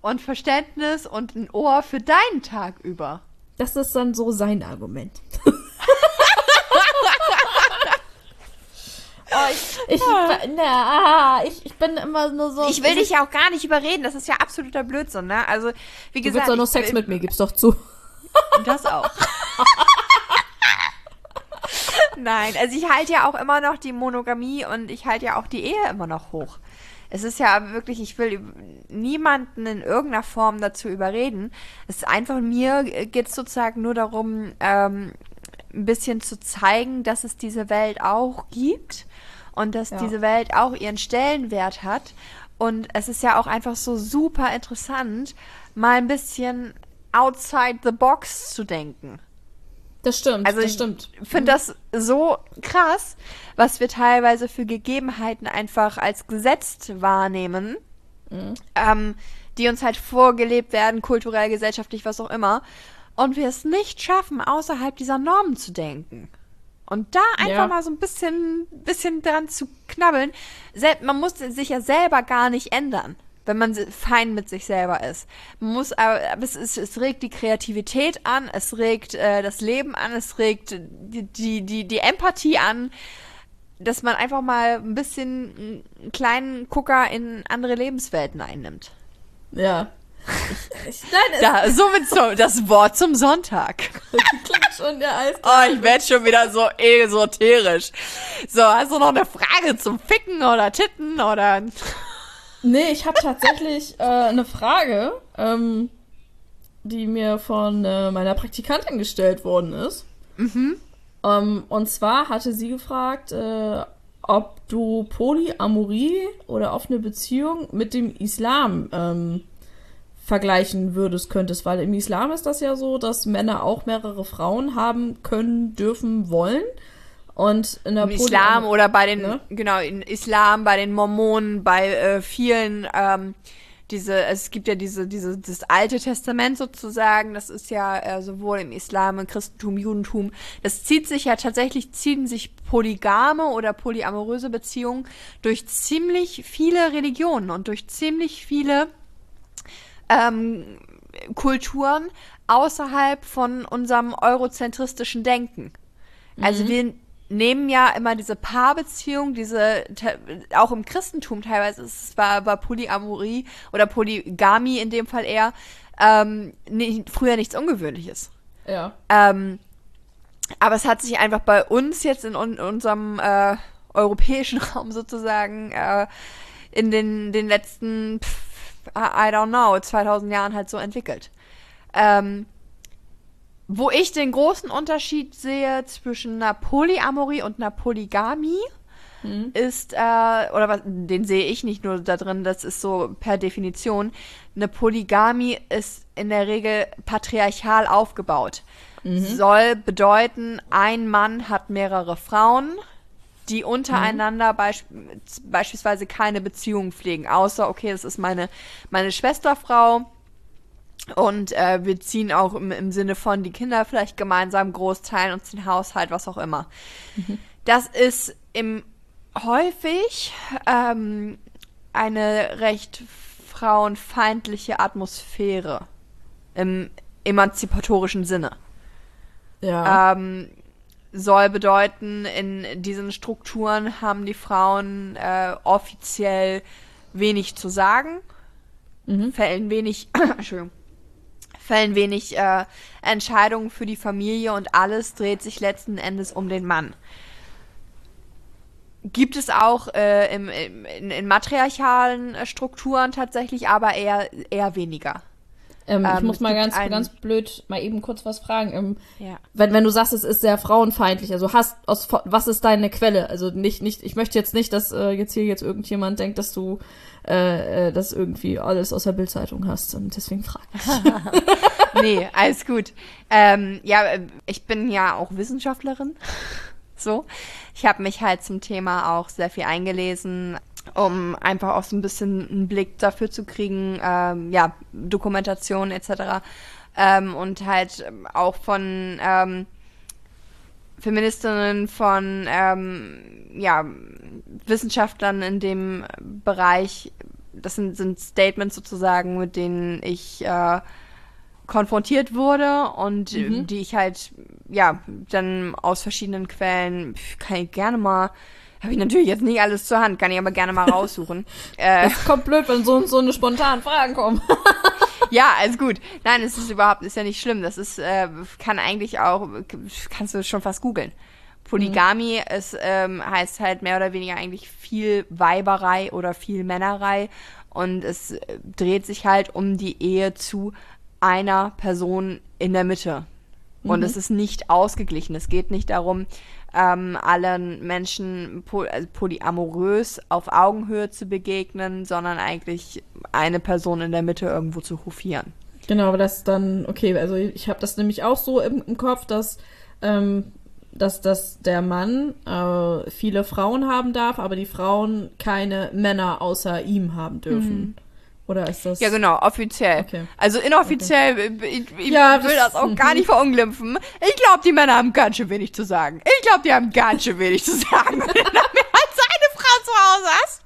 und Verständnis und ein Ohr für deinen Tag über. Das ist dann so sein Argument. [LAUGHS] Oh, ich, ich, na, ich, ich bin immer nur so. Ich will dich ja auch gar nicht überreden. Das ist ja absoluter Blödsinn, ne? Also, wie gesagt. Du willst doch nur Sex mit mir, gib's doch zu. Das auch. [LAUGHS] Nein, also ich halte ja auch immer noch die Monogamie und ich halte ja auch die Ehe immer noch hoch. es ist ja wirklich, ich will niemanden in irgendeiner Form dazu überreden. Es ist einfach, mir geht es sozusagen nur darum, ähm, ein bisschen zu zeigen, dass es diese Welt auch gibt und dass ja. diese Welt auch ihren Stellenwert hat. Und es ist ja auch einfach so super interessant, mal ein bisschen outside the box zu denken. Das stimmt, also das stimmt. Ich finde das so krass, was wir teilweise für Gegebenheiten einfach als gesetzt wahrnehmen, mhm. ähm, die uns halt vorgelebt werden, kulturell, gesellschaftlich, was auch immer. Und wir es nicht schaffen, außerhalb dieser Normen zu denken. Und da einfach ja. mal so ein bisschen, bisschen dran zu knabbeln. Sel man muss sich ja selber gar nicht ändern wenn man fein mit sich selber ist. Man muss aber, es, es, es regt die Kreativität an, es regt äh, das Leben an, es regt die, die, die, die Empathie an, dass man einfach mal ein bisschen einen kleinen Gucker in andere Lebenswelten einnimmt. Ja. Ich, ich, nein, da, somit so, das Wort zum Sonntag. [LAUGHS] Klingt schon der Eis. Oh, ich werde schon wieder so esoterisch. So, hast du noch eine Frage zum Ficken oder Titten oder Nee, ich habe tatsächlich äh, eine Frage, ähm, die mir von äh, meiner Praktikantin gestellt worden ist. Mhm. Ähm, und zwar hatte sie gefragt, äh, ob du Polyamorie oder offene Beziehung mit dem Islam ähm, vergleichen würdest, könntest, weil im Islam ist das ja so, dass Männer auch mehrere Frauen haben können, dürfen, wollen. Und in der Im Islam oder bei den, ne? genau, in Islam, bei den Mormonen, bei äh, vielen, ähm, diese, es gibt ja diese, diese, das alte Testament sozusagen, das ist ja äh, sowohl im Islam, im Christentum, Judentum, das zieht sich ja tatsächlich, ziehen sich polygame oder polyamoröse Beziehungen durch ziemlich viele Religionen und durch ziemlich viele ähm, Kulturen außerhalb von unserem eurozentristischen Denken. Also mhm. wir nehmen ja immer diese Paarbeziehung, diese, auch im Christentum teilweise, es war, war Polyamorie oder Polygamie in dem Fall eher, ähm, nicht, früher nichts Ungewöhnliches. Ja. Ähm, aber es hat sich einfach bei uns jetzt in, in unserem äh, europäischen [LAUGHS] Raum sozusagen äh, in den, den letzten, pff, I don't know, 2000 Jahren halt so entwickelt. Ähm, wo ich den großen Unterschied sehe zwischen einer Polyamorie und einer Polygamie, mhm. ist, äh, oder was, den sehe ich nicht nur da drin, das ist so per Definition, eine Polygamie ist in der Regel patriarchal aufgebaut. Mhm. Soll bedeuten, ein Mann hat mehrere Frauen, die untereinander mhm. beisp beispielsweise keine Beziehung pflegen, außer, okay, das ist meine, meine Schwesterfrau und äh, wir ziehen auch im, im Sinne von die Kinder vielleicht gemeinsam groß teilen uns den Haushalt, was auch immer. Mhm. Das ist im häufig ähm, eine recht frauenfeindliche Atmosphäre im emanzipatorischen Sinne. Ja. Ähm, soll bedeuten, in diesen Strukturen haben die Frauen äh, offiziell wenig zu sagen, mhm. fällen wenig, [CLEARS THROAT] Entschuldigung, fällen wenig äh, Entscheidungen für die Familie und alles dreht sich letzten Endes um den Mann. Gibt es auch äh, im, im, in, in, matriarchalen äh, Strukturen tatsächlich, aber eher, eher weniger. Ähm, ähm, ich muss mal ganz, ganz blöd mal eben kurz was fragen. Ähm, ja. wenn, wenn du sagst, es ist sehr frauenfeindlich, also hast aus was ist deine Quelle? Also nicht, nicht, ich möchte jetzt nicht, dass äh, jetzt hier jetzt irgendjemand denkt, dass du äh, äh, das irgendwie alles aus der Bildzeitung hast. Und deswegen frage ich. [LAUGHS] nee, alles gut. Ähm, ja, äh, ich bin ja auch Wissenschaftlerin. [LAUGHS] so. Ich habe mich halt zum Thema auch sehr viel eingelesen um einfach auch so ein bisschen einen Blick dafür zu kriegen, ähm, ja, Dokumentation etc. Ähm, und halt auch von ähm, Feministinnen, von ähm, ja, Wissenschaftlern in dem Bereich, das sind, sind Statements sozusagen, mit denen ich äh, konfrontiert wurde und mhm. die ich halt, ja, dann aus verschiedenen Quellen, kann ich gerne mal, habe ich natürlich jetzt nicht alles zur Hand, kann ich aber gerne mal raussuchen. [LAUGHS] äh, das kommt blöd, wenn so, so eine spontanen Fragen kommen. [LAUGHS] ja, [LAUGHS] alles gut. Nein, es ist überhaupt, ist ja nicht schlimm. Das ist, äh, kann eigentlich auch, kannst du schon fast googeln Polygamie mhm. ist, ähm, heißt halt mehr oder weniger eigentlich viel Weiberei oder viel Männerei. Und es äh, dreht sich halt um die Ehe zu einer Person in der Mitte. Und mhm. es ist nicht ausgeglichen. Es geht nicht darum, ähm, allen Menschen poly also polyamorös auf Augenhöhe zu begegnen, sondern eigentlich eine Person in der Mitte irgendwo zu hofieren. Genau, aber das dann, okay, also ich habe das nämlich auch so im, im Kopf, dass, ähm, dass, dass der Mann äh, viele Frauen haben darf, aber die Frauen keine Männer außer ihm haben dürfen. Mhm. Oder ist das. Ja, genau, offiziell. Okay. Also inoffiziell, okay. ich, ich ja, will das, das auch gar nicht verunglimpfen. Ich glaube, die Männer haben ganz schön wenig zu sagen. Ich glaube, die haben ganz schön wenig zu sagen, [LAUGHS] wenn du mehr als eine Frau zu Hause hast.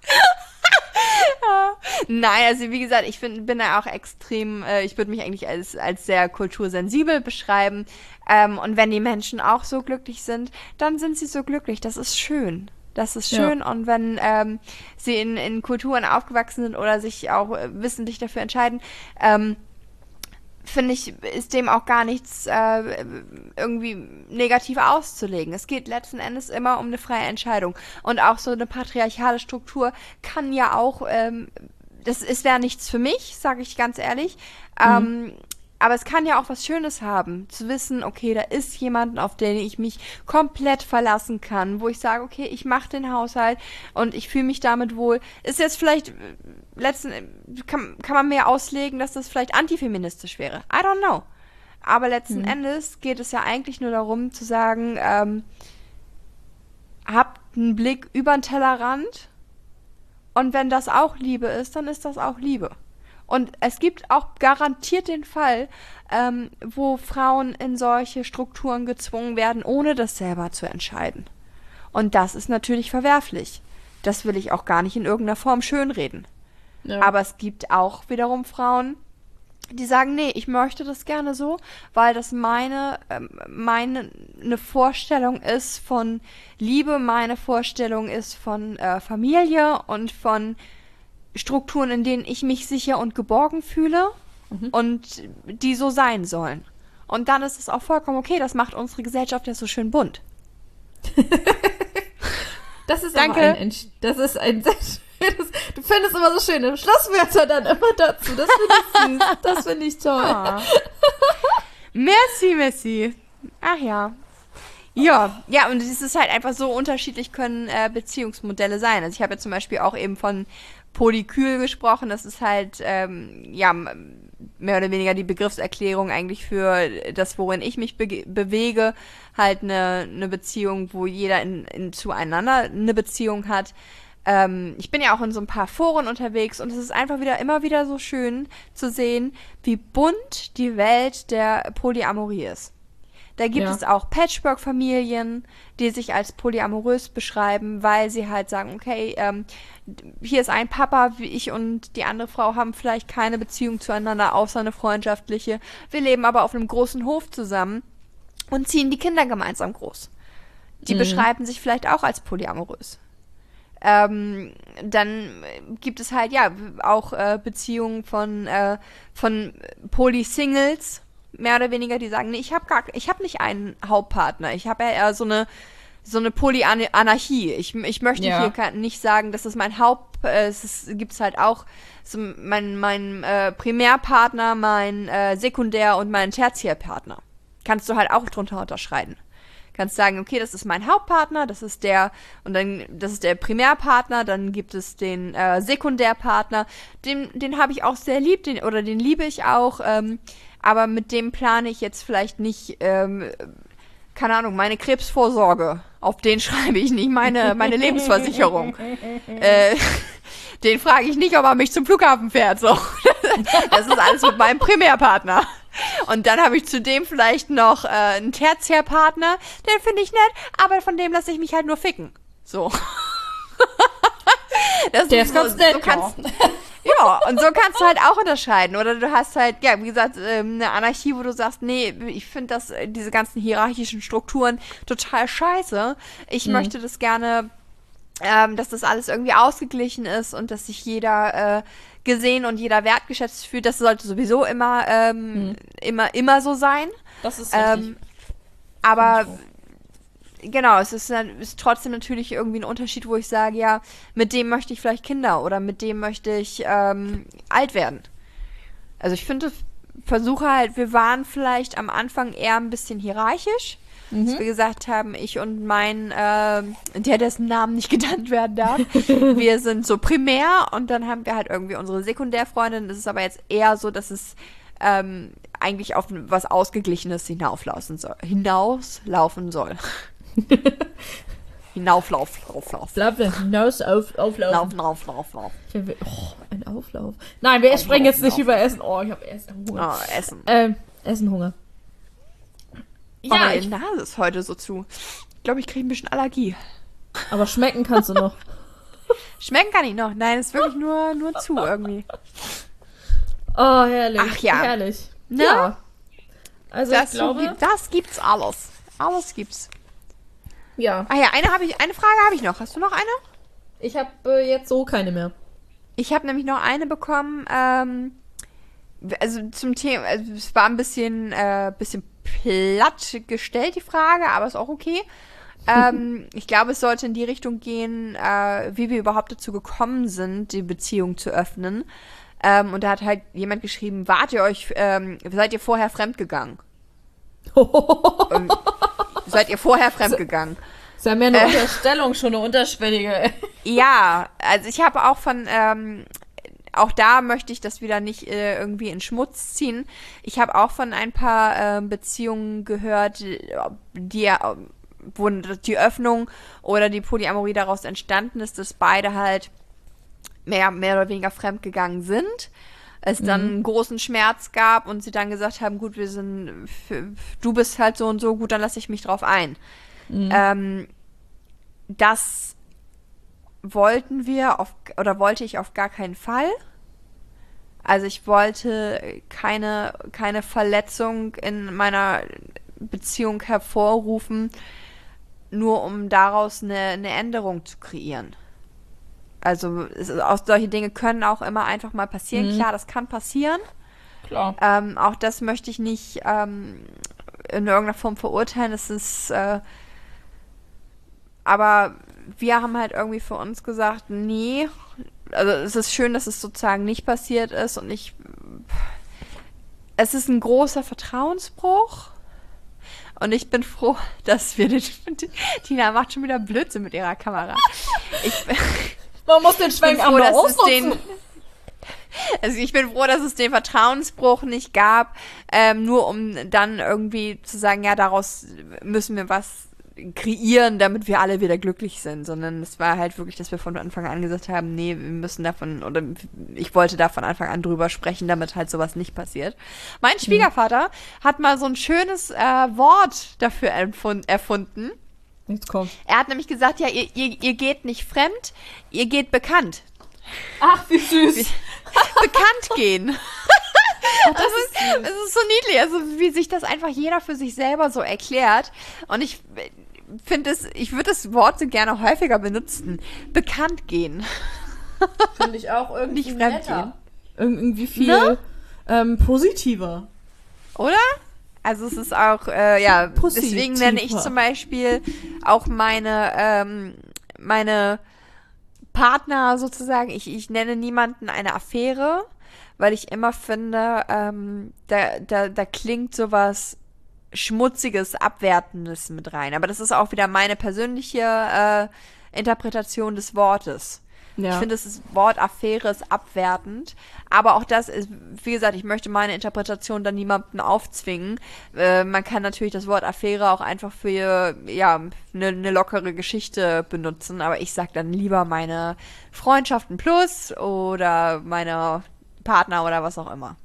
[LAUGHS] Nein, also wie gesagt, ich find, bin da auch extrem, äh, ich würde mich eigentlich als, als sehr kultursensibel beschreiben. Ähm, und wenn die Menschen auch so glücklich sind, dann sind sie so glücklich. Das ist schön. Das ist schön. Ja. Und wenn ähm, sie in, in Kulturen aufgewachsen sind oder sich auch äh, wissentlich dafür entscheiden, ähm, finde ich, ist dem auch gar nichts äh, irgendwie negativ auszulegen. Es geht letzten Endes immer um eine freie Entscheidung. Und auch so eine patriarchale Struktur kann ja auch, ähm, das ist wäre nichts für mich, sage ich ganz ehrlich. Mhm. Ähm, aber es kann ja auch was Schönes haben, zu wissen, okay, da ist jemand, auf den ich mich komplett verlassen kann, wo ich sage, okay, ich mache den Haushalt und ich fühle mich damit wohl. Ist jetzt vielleicht, äh, letzten, kann, kann man mehr auslegen, dass das vielleicht antifeministisch wäre. I don't know. Aber letzten mhm. Endes geht es ja eigentlich nur darum zu sagen, ähm, habt einen Blick über den Tellerrand und wenn das auch Liebe ist, dann ist das auch Liebe. Und es gibt auch garantiert den Fall, ähm, wo Frauen in solche Strukturen gezwungen werden, ohne das selber zu entscheiden. Und das ist natürlich verwerflich. Das will ich auch gar nicht in irgendeiner Form schönreden. Ja. Aber es gibt auch wiederum Frauen, die sagen, nee, ich möchte das gerne so, weil das meine, äh, meine eine Vorstellung ist von Liebe, meine Vorstellung ist von äh, Familie und von Strukturen, in denen ich mich sicher und geborgen fühle mhm. und die so sein sollen. Und dann ist es auch vollkommen okay, das macht unsere Gesellschaft ja so schön bunt. [LAUGHS] das ist Danke. ein, das ist ein [LAUGHS] sehr schönes, du findest immer so schöne Schlusswörter dann immer dazu. Das finde ich süß. Das finde ich toll. Ah. [LAUGHS] merci, merci. Ach ja. Ja, ja, und es ist halt einfach so unterschiedlich können äh, Beziehungsmodelle sein. Also ich habe ja zum Beispiel auch eben von Polykyl gesprochen. Das ist halt, ähm, ja, mehr oder weniger die Begriffserklärung eigentlich für das, worin ich mich be bewege. Halt eine, eine Beziehung, wo jeder in, in, zueinander eine Beziehung hat. Ähm, ich bin ja auch in so ein paar Foren unterwegs und es ist einfach wieder immer wieder so schön zu sehen, wie bunt die Welt der Polyamorie ist. Da gibt ja. es auch Patchwork-Familien, die sich als polyamorös beschreiben, weil sie halt sagen, okay, ähm, hier ist ein Papa, wie ich und die andere Frau haben vielleicht keine Beziehung zueinander, außer eine freundschaftliche. Wir leben aber auf einem großen Hof zusammen und ziehen die Kinder gemeinsam groß. Die mhm. beschreiben sich vielleicht auch als polyamorös. Ähm, dann gibt es halt ja auch äh, Beziehungen von äh, von Polysingles, mehr oder weniger, die sagen, nee, ich habe gar, ich habe nicht einen Hauptpartner. Ich habe ja eher so eine so eine Polyanarchie. Ich, ich möchte ja. hier nicht sagen, dass das mein Haupt, äh, es gibt halt auch so mein, mein äh, Primärpartner, mein äh, Sekundär- und mein Tertiärpartner. Kannst du halt auch drunter unterschreiben. Kannst sagen, okay, das ist mein Hauptpartner, das ist der, und dann, das ist der Primärpartner, dann gibt es den äh, Sekundärpartner, den, den habe ich auch sehr lieb, den, oder den liebe ich auch, ähm, aber mit dem plane ich jetzt vielleicht nicht, ähm, keine Ahnung, meine Krebsvorsorge. Auf den [LAUGHS] schreibe ich nicht meine, meine Lebensversicherung. [LAUGHS] äh, den frage ich nicht, ob er mich zum Flughafen fährt. So. [LAUGHS] Das ist alles mit meinem Primärpartner. Und dann habe ich zudem vielleicht noch äh, einen Tertiärpartner, den finde ich nett, aber von dem lasse ich mich halt nur ficken. So. Das Der ist, ganz so, nett. So kannst, ja, und so kannst du halt auch unterscheiden. Oder du hast halt, ja, wie gesagt, ähm, eine Anarchie, wo du sagst, nee, ich finde das, äh, diese ganzen hierarchischen Strukturen total scheiße. Ich mhm. möchte das gerne, ähm, dass das alles irgendwie ausgeglichen ist und dass sich jeder äh, gesehen und jeder wertgeschätzt fühlt. Das sollte sowieso immer, ähm, mhm. immer, immer so sein. Das ist richtig. Ähm, aber genau, es ist, ist trotzdem natürlich irgendwie ein Unterschied, wo ich sage, ja, mit dem möchte ich vielleicht Kinder oder mit dem möchte ich ähm, alt werden. Also ich finde, versuche halt, wir waren vielleicht am Anfang eher ein bisschen hierarchisch. Mhm. Dass wir gesagt haben, ich und mein, äh, der dessen Namen nicht [LAUGHS] genannt werden darf, wir sind so primär und dann haben wir halt irgendwie unsere Sekundärfreundin. Das ist aber jetzt eher so, dass es ähm, eigentlich auf was Ausgeglichenes hinauslaufen soll. Hinauslaufen soll. [LAUGHS] Hinauflauf, Auflauf. Bleib hinaus, auf, auflaufen. Laufen, auf, lauf, lauf. Oh, ein Auflauf. Nein, wir sprechen jetzt nicht über Essen. Oh, ich habe Hunger. Oh, Essen. Ähm, Essen, Hunger. Ja, oh, meine Nase ist heute so zu. Ich glaube, ich kriege ein bisschen Allergie. Aber schmecken kannst du noch. [LAUGHS] schmecken kann ich noch. Nein, es ist wirklich nur, nur zu irgendwie. Oh, herrlich. Ach ja. Herrlich. Ne? Ja. Also das, ich glaube, das gibt's alles. Alles gibt's. Ja. Ah ja, eine habe ich, eine Frage habe ich noch. Hast du noch eine? Ich habe äh, jetzt so keine mehr. Ich habe nämlich noch eine bekommen. Ähm, also zum Thema, also es war ein bisschen, äh, bisschen platt gestellt die Frage, aber ist auch okay. ähm, [LAUGHS] ich glaube, es sollte in die Richtung gehen, äh, wie wir überhaupt dazu gekommen sind, die Beziehung zu öffnen. Ähm, und da hat halt jemand geschrieben, wart ihr euch, ähm, seid ihr vorher fremdgegangen? [LAUGHS] seid ihr vorher fremdgegangen? Das ist ja mehr eine äh, Unterstellung, schon eine unterschwellige. [LAUGHS] ja, also ich habe auch von, ähm, auch da möchte ich das wieder nicht äh, irgendwie in Schmutz ziehen. Ich habe auch von ein paar äh, Beziehungen gehört, die, äh, wo die Öffnung oder die Polyamorie daraus entstanden ist, dass beide halt mehr, mehr oder weniger fremdgegangen sind. Es dann mhm. einen großen Schmerz gab und sie dann gesagt haben, gut, wir sind, du bist halt so und so, gut, dann lasse ich mich drauf ein. Mhm. Ähm, das wollten wir auf, oder wollte ich auf gar keinen Fall. Also ich wollte keine, keine Verletzung in meiner Beziehung hervorrufen, nur um daraus eine, eine Änderung zu kreieren. Also es, auch solche Dinge können auch immer einfach mal passieren. Mhm. Klar, das kann passieren. Klar. Ähm, auch das möchte ich nicht ähm, in irgendeiner Form verurteilen. Es ist, äh, aber wir haben halt irgendwie für uns gesagt, nee, also es ist schön, dass es sozusagen nicht passiert ist und ich, es ist ein großer Vertrauensbruch. Und ich bin froh, [LAUGHS] dass wir den. Tina macht schon wieder Blödsinn mit ihrer Kamera. Ich, man muss den Schwenk froh, den, Also ich bin froh, dass es den Vertrauensbruch nicht gab, ähm, nur um dann irgendwie zu sagen, ja, daraus müssen wir was kreieren, damit wir alle wieder glücklich sind, sondern es war halt wirklich, dass wir von Anfang an gesagt haben, nee, wir müssen davon, oder ich wollte da von Anfang an drüber sprechen, damit halt sowas nicht passiert. Mein mhm. Schwiegervater mhm. hat mal so ein schönes äh, Wort dafür erfunden. Jetzt kommt. Er hat nämlich gesagt, ja, ihr, ihr, ihr geht nicht fremd, ihr geht bekannt. Ach, wie süß. [LAUGHS] bekannt gehen. Ach, das, ist, es ist so niedlich, also wie sich das einfach jeder für sich selber so erklärt. Und ich finde es, ich würde das Wort so gerne häufiger benutzen. Bekannt gehen. Finde ich auch irgendwie Nicht fremd gehen. Irgendwie viel ne? ähm, positiver. Oder? Also es ist auch, äh, ja, Positiv. deswegen nenne ich zum Beispiel auch meine, ähm, meine Partner sozusagen, ich, ich nenne niemanden eine Affäre, weil ich immer finde, ähm, da, da, da klingt sowas Schmutziges, Abwertendes mit rein. Aber das ist auch wieder meine persönliche äh, Interpretation des Wortes. Ja. Ich finde, das Wort Affäre ist abwertend. Aber auch das ist, wie gesagt, ich möchte meine Interpretation dann niemandem aufzwingen. Äh, man kann natürlich das Wort Affäre auch einfach für, ja, eine ne lockere Geschichte benutzen. Aber ich sag dann lieber meine Freundschaften plus oder meine Partner oder was auch immer.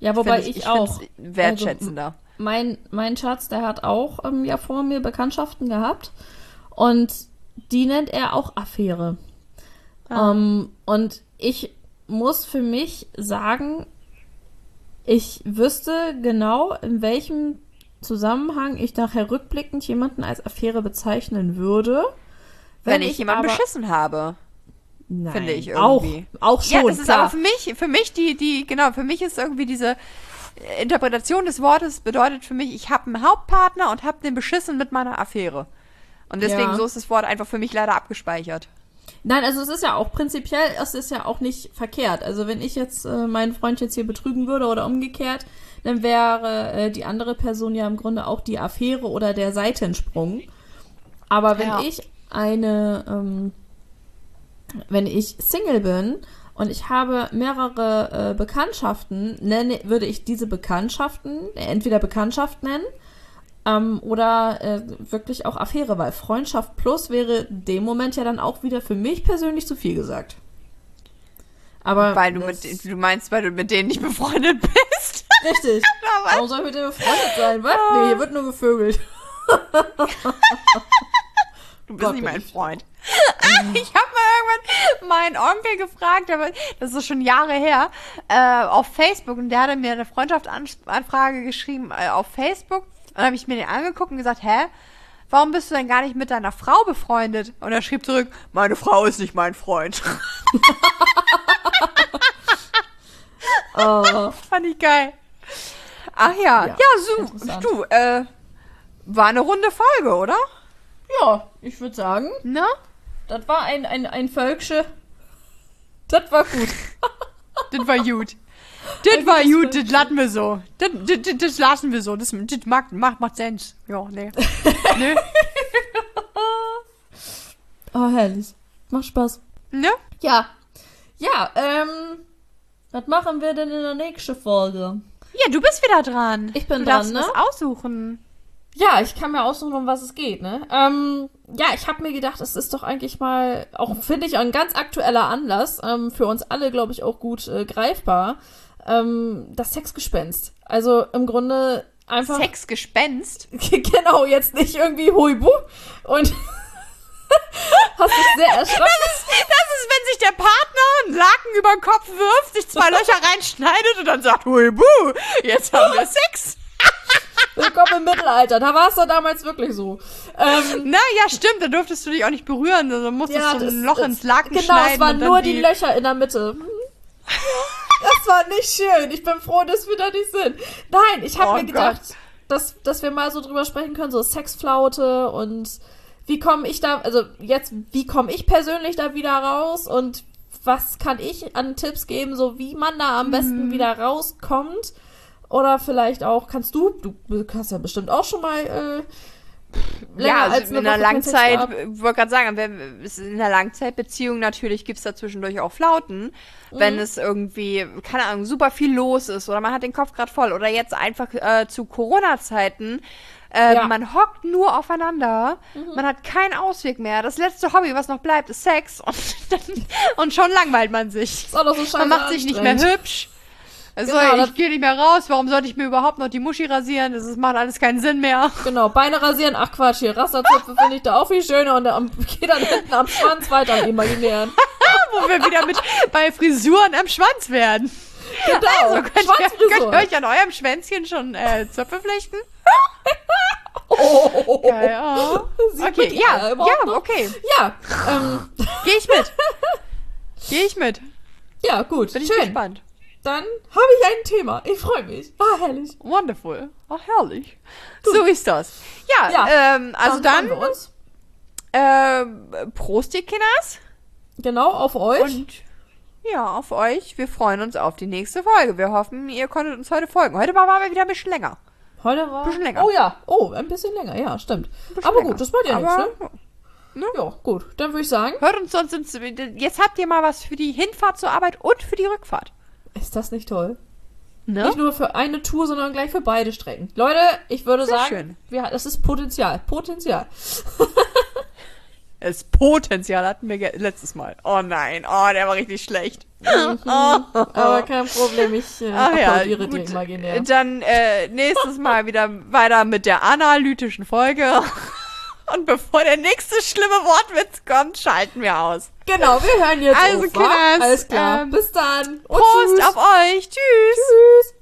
Ja, wobei ich, ich, ich auch. Wertschätzender. Also, mein, mein Schatz, der hat auch ähm, ja vor mir Bekanntschaften gehabt. Und die nennt er auch Affäre. Ah. Um, und ich muss für mich sagen, ich wüsste genau, in welchem Zusammenhang ich nachher rückblickend jemanden als Affäre bezeichnen würde. Wenn, wenn ich, ich jemanden beschissen habe. Nein, finde ich irgendwie. Auch, auch schon. Ja, das ist aber für mich, für mich die, die, genau, für mich ist irgendwie diese Interpretation des Wortes bedeutet für mich, ich habe einen Hauptpartner und habe den beschissen mit meiner Affäre. Und deswegen Ja. so ist das Wort einfach für mich leider abgespeichert. Nein, also es ist ja auch prinzipiell, es ist ja auch nicht verkehrt. Also wenn ich jetzt äh, meinen Freund jetzt hier betrügen würde oder umgekehrt, dann wäre äh, die andere Person ja im Grunde auch die Affäre oder der Seitensprung. Aber wenn Ja. ich eine, ähm, wenn ich Single bin und ich habe mehrere äh, Bekanntschaften, nenne, würde ich diese Bekanntschaften entweder Bekanntschaft nennen ähm, oder äh, wirklich auch Affäre, weil Freundschaft plus wäre in dem Moment ja dann auch wieder für mich persönlich zu viel gesagt. Aber Weil du mit, du meinst, weil du mit denen nicht befreundet bist. [LAUGHS] Richtig. [LAUGHS] Warum soll ich mit dem befreundet sein? Was? Nee, hier wird nur gevögelt. [LAUGHS] Du bist Gott, nicht mein Freund. ich habe mal irgendwann meinen Onkel gefragt, aber das ist schon Jahre her, äh, auf Facebook und der hatte mir eine Freundschaftsanfrage geschrieben äh, auf Facebook. Und dann habe ich mir den angeguckt und gesagt, hä? Warum bist du denn gar nicht mit deiner Frau befreundet? Und er schrieb zurück, meine Frau ist nicht mein Freund. [LAUGHS] Oh, [LAUGHS] Fand ich geil. Ach ja, Ja, ja, so, du, äh, war eine runde Folge, oder? ja, ich würde sagen, Ne? das war ein, ein, ein Völksche. Das war gut. Das war gut. Das war gut, das lassen wir so. Das, das, das, das lassen wir so. Das, das macht, macht, macht Sinn. Ja, nee. [LAUGHS] Nö. Oh, herrlich. Macht Spaß. Ne? Ja. Ja, ähm, was machen wir denn in der nächsten Folge? Ja, du bist wieder dran. Ich bin du darfst dran, ne? was aussuchen. Ja, ich kann mir aussuchen, um was es geht, ne? Ähm, ja, ich habe mir gedacht, es ist doch eigentlich mal, auch finde ich, ein ganz aktueller Anlass, ähm, für uns alle, glaube ich, auch gut äh, greifbar, ähm, das Sexgespenst. Also im Grunde einfach. Sexgespenst. [LAUGHS] genau, jetzt nicht irgendwie Huibu und [LAUGHS] hast dich sehr erschrocken. Das ist, das ist, wenn sich der Partner einen Laken über den Kopf wirft, sich zwei Löcher reinschneidet und dann sagt, hui buh, jetzt haben wir Sex. [LAUGHS] Willkommen im Mittelalter. Da war es doch damals wirklich so. Ähm, Na ja, stimmt, da durftest du dich auch nicht berühren. Also musstest Ja, du das- ein Loch ins Laken genau, schneiden. es waren nur die Löcher in der Mitte. Hm. Das war nicht schön. Ich bin froh, dass wir da nicht sind. Nein, ich habe Oh mir gedacht, Gott. dass, dass wir mal so drüber sprechen können, so Sexflaute und wie komme ich da, also jetzt, wie komme ich persönlich da wieder raus und was kann ich an Tipps geben, so wie man da am besten wieder rauskommt. Oder vielleicht auch, kannst du, du hast ja bestimmt auch schon mal äh, ja, also in einer Langzeit, ich wollte gerade sagen, in einer Langzeitbeziehung natürlich gibt's da zwischendurch auch Flauten, Mhm. wenn es irgendwie, keine Ahnung, super viel los ist oder man hat den Kopf gerade voll oder jetzt einfach äh, zu Corona-Zeiten, äh, Ja. Mhm. man hockt nur aufeinander, man hat keinen Ausweg mehr. Das letzte Hobby, was noch bleibt, ist Sex und, [LAUGHS] und schon langweilt man sich. So Man macht sich nicht mehr hübsch. Also, Genau, das- ich gehe nicht mehr raus. Warum sollte ich mir überhaupt noch die Muschi rasieren? Das ist- macht alles keinen Sinn mehr. Genau, Beine rasieren, ach Quatsch, hier Rasterzöpfe finde ich da auch viel schöner und am, [LAUGHS] geht dann hinten am Schwanz weiter am imaginären. [LAUGHS] Wo wir wieder mit bei Frisuren am Schwanz werden. Genau, [LAUGHS] Also könnt ihr, könnt ihr euch an eurem Schwänzchen schon äh, Zöpfe flechten? Oh, Geil, ja. Sieht Okay, ja, ja, noch? okay. Ja, ähm, Geh ich mit. Geh ich mit. ja, gut, Bin ich schön. gespannt. Dann habe ich ein Thema. Ich freue mich. Ah, herrlich. Wonderful. Ach, herrlich. So ist das. Ja, Ja, ähm, also dann, wir uns. äh, Prost, ihr Kinders. Genau, auf euch. Und ja, auf euch. Wir freuen uns auf die nächste Folge. Wir hoffen, ihr konntet uns heute folgen. Heute waren wir wieder ein bisschen länger. Heute war. bisschen länger. Oh ja, oh, ein bisschen länger, ja, stimmt. Aber länger. gut, das macht ja nichts, Aber, ne? Ja, gut. Dann würde ich sagen, Hört uns sonst ins, jetzt habt ihr mal was für die Hinfahrt zur Arbeit und für die Rückfahrt. Ist das nicht toll? Ne? Nicht nur für eine Tour, sondern gleich für beide Strecken. Leute, ich würde Sehr sagen. Wir, das ist Potenzial. Potenzial. [LAUGHS] Das Potenzial hatten wir letztes Mal. Oh nein, oh, der war richtig schlecht. [LAUGHS] Aber kein Problem, ich äh, Ach ja, applaudiere dir gut. imaginär. Dann äh, nächstes Mal wieder weiter mit der analytischen Folge. [LAUGHS] Und bevor der nächste schlimme Wortwitz kommt, schalten wir aus. Genau, wir hören jetzt Also, auf? Kinders, Alles klar. ähm, Bis dann. Und Prost tschüss. auf euch. Tschüss. Tschüss.